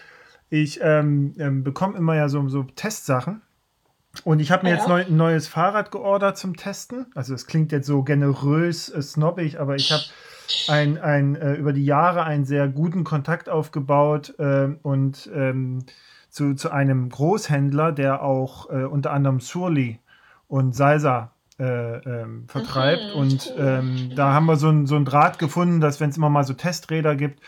ich ähm, ähm, bekomme immer ja so, so Testsachen. Und ich habe mir ah, jetzt neu, ein neues Fahrrad geordert zum Testen. Also es klingt jetzt so generös, äh, snobbig, aber ich habe ein, ein, äh, über die Jahre einen sehr guten Kontakt aufgebaut äh, und ähm, zu, zu einem Großhändler, der auch äh, unter anderem Surly und Salsa äh, ähm, vertreibt. Mhm, und ähm, da haben wir so ein, so ein Draht gefunden, dass wenn es immer mal so Testräder gibt,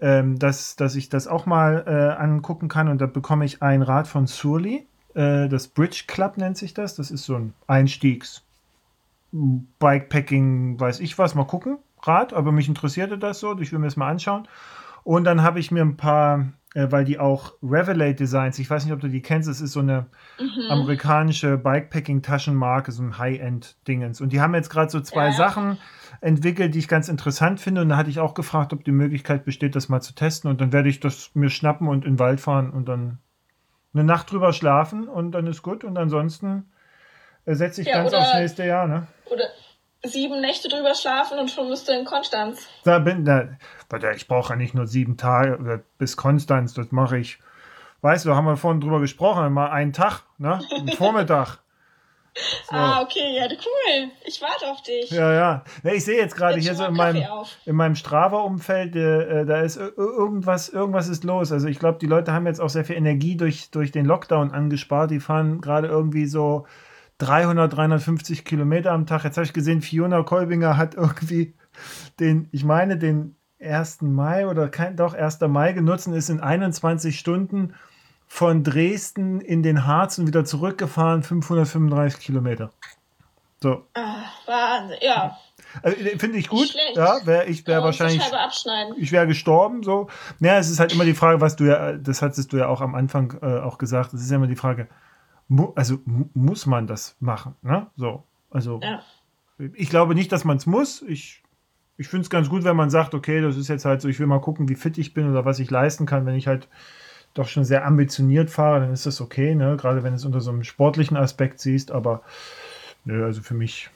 ähm, dass, dass ich das auch mal äh, angucken kann. Und da bekomme ich ein Rad von Surly. Äh, das Bridge Club nennt sich das. Das ist so ein Einstiegs Bikepacking, weiß ich was, mal gucken. Rad, aber mich interessierte das so. Ich will mir das mal anschauen. Und dann habe ich mir ein paar äh, weil die auch Revelate Designs, ich weiß nicht, ob du die kennst, es ist so eine mhm. amerikanische Bikepacking-Taschenmarke, so ein High-End-Dingens. Und die haben jetzt gerade so zwei ja. Sachen entwickelt, die ich ganz interessant finde. Und da hatte ich auch gefragt, ob die Möglichkeit besteht, das mal zu testen. Und dann werde ich das mir schnappen und in den Wald fahren und dann eine Nacht drüber schlafen und dann ist gut. Und ansonsten setze ich ja, ganz oder, aufs nächste Jahr. Ne? Oder sieben Nächte drüber schlafen und schon bist du in Konstanz. Da bin, da, ich brauche ja nicht nur sieben Tage bis Konstanz, das mache ich. Weißt du, haben wir vorhin drüber gesprochen, mal einen Tag, ne? Einen Vormittag. So. Ah, okay, ja, cool. Ich warte auf dich. Ja, ja. ja ich sehe jetzt gerade hier so in meinem, in meinem Strava-Umfeld, äh, da ist irgendwas, irgendwas ist los. Also ich glaube, die Leute haben jetzt auch sehr viel Energie durch, durch den Lockdown angespart. Die fahren gerade irgendwie so 300, 350 Kilometer am Tag. Jetzt habe ich gesehen, Fiona Kolbinger hat irgendwie den, ich meine, den 1. Mai oder kein, doch 1. Mai genutzt und ist in 21 Stunden von Dresden in den Harz und wieder zurückgefahren, 535 Kilometer. So. Ach, Wahnsinn, ja. Also, Finde ich gut. Ja, wär, ich wäre wahrscheinlich. Ich wäre gestorben. So. Ja, es ist halt immer die Frage, was du ja, das hattest du ja auch am Anfang äh, auch gesagt. Es ist ja immer die Frage, mu also muss man das machen. Ne? So, also ja. ich glaube nicht, dass man es muss. Ich, ich finde es ganz gut, wenn man sagt, okay, das ist jetzt halt so, ich will mal gucken, wie fit ich bin oder was ich leisten kann, wenn ich halt doch schon sehr ambitioniert fahre, dann ist das okay, ne? Gerade wenn du es unter so einem sportlichen Aspekt siehst, aber nö, also für mich,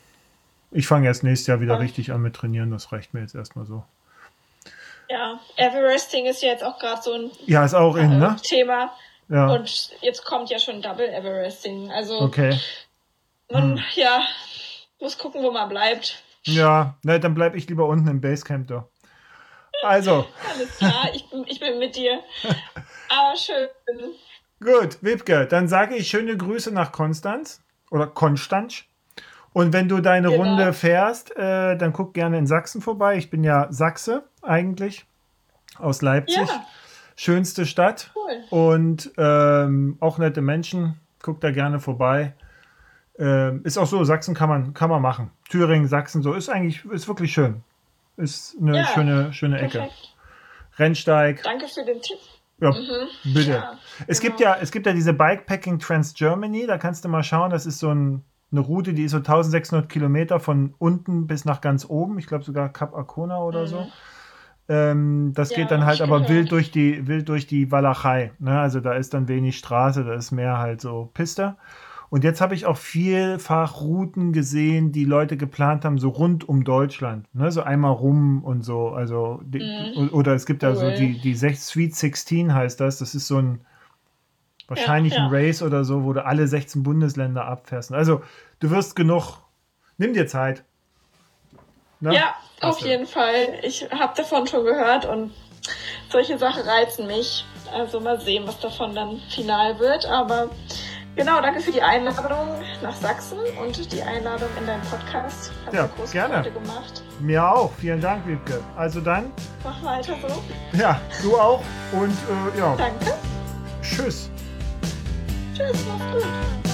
ich fange erst nächstes Jahr wieder ja. richtig an mit trainieren, das reicht mir jetzt erstmal so. Ja, Everesting ist ja jetzt auch gerade so ein ja, ist auch in, ne? Thema. Ja. Und jetzt kommt ja schon Double Everesting. Also okay. man, hm. ja, muss gucken, wo man bleibt. Ja, ne, dann bleib ich lieber unten im Basecamp da. Also. Alles klar, ich, ich bin mit dir. Aber schön. Gut, Wibke, dann sage ich schöne Grüße nach Konstanz oder Konstanz. Und wenn du deine genau. Runde fährst, äh, dann guck gerne in Sachsen vorbei. Ich bin ja Sachse eigentlich aus Leipzig. Ja. Schönste Stadt cool. und ähm, auch nette Menschen. Guck da gerne vorbei. Ähm, ist auch so, Sachsen kann man, kann man machen. Thüringen, Sachsen, so ist eigentlich, ist wirklich schön. Ist eine ja, schöne, schöne Ecke. Perfekt. Rennsteig. Danke für den Tipp. Ja, mhm. bitte. Ja, es, genau. gibt ja, es gibt ja diese Bikepacking Trans Germany, da kannst du mal schauen, das ist so ein, eine Route, die ist so 1600 Kilometer von unten bis nach ganz oben, ich glaube sogar Kap Arkona oder mhm. so. Ähm, das ja, geht dann halt aber wild durch die, wild durch die Walachei. Ne? Also da ist dann wenig Straße, da ist mehr halt so Piste. Und jetzt habe ich auch vielfach Routen gesehen, die Leute geplant haben, so rund um Deutschland. Ne? So einmal rum und so. Also, die, mhm. oder es gibt da cool. so die, die Sweet 16 heißt das. Das ist so ein wahrscheinlich ja, ja. ein Race oder so, wo du alle 16 Bundesländer abfährst. Also, du wirst genug. Nimm dir Zeit. Ne? Ja, auf jeden Fall. Ich habe davon schon gehört und solche Sachen reizen mich. Also mal sehen, was davon dann final wird. Aber genau, danke für die Einladung nach Sachsen und die Einladung in deinen Podcast. Hat ja, große gerne. Freude gemacht. Mir auch. Vielen Dank, Wiebke. Also dann. Mach weiter so. Ja, du auch. Und äh, ja. Danke. Tschüss. Tschüss, mach's gut.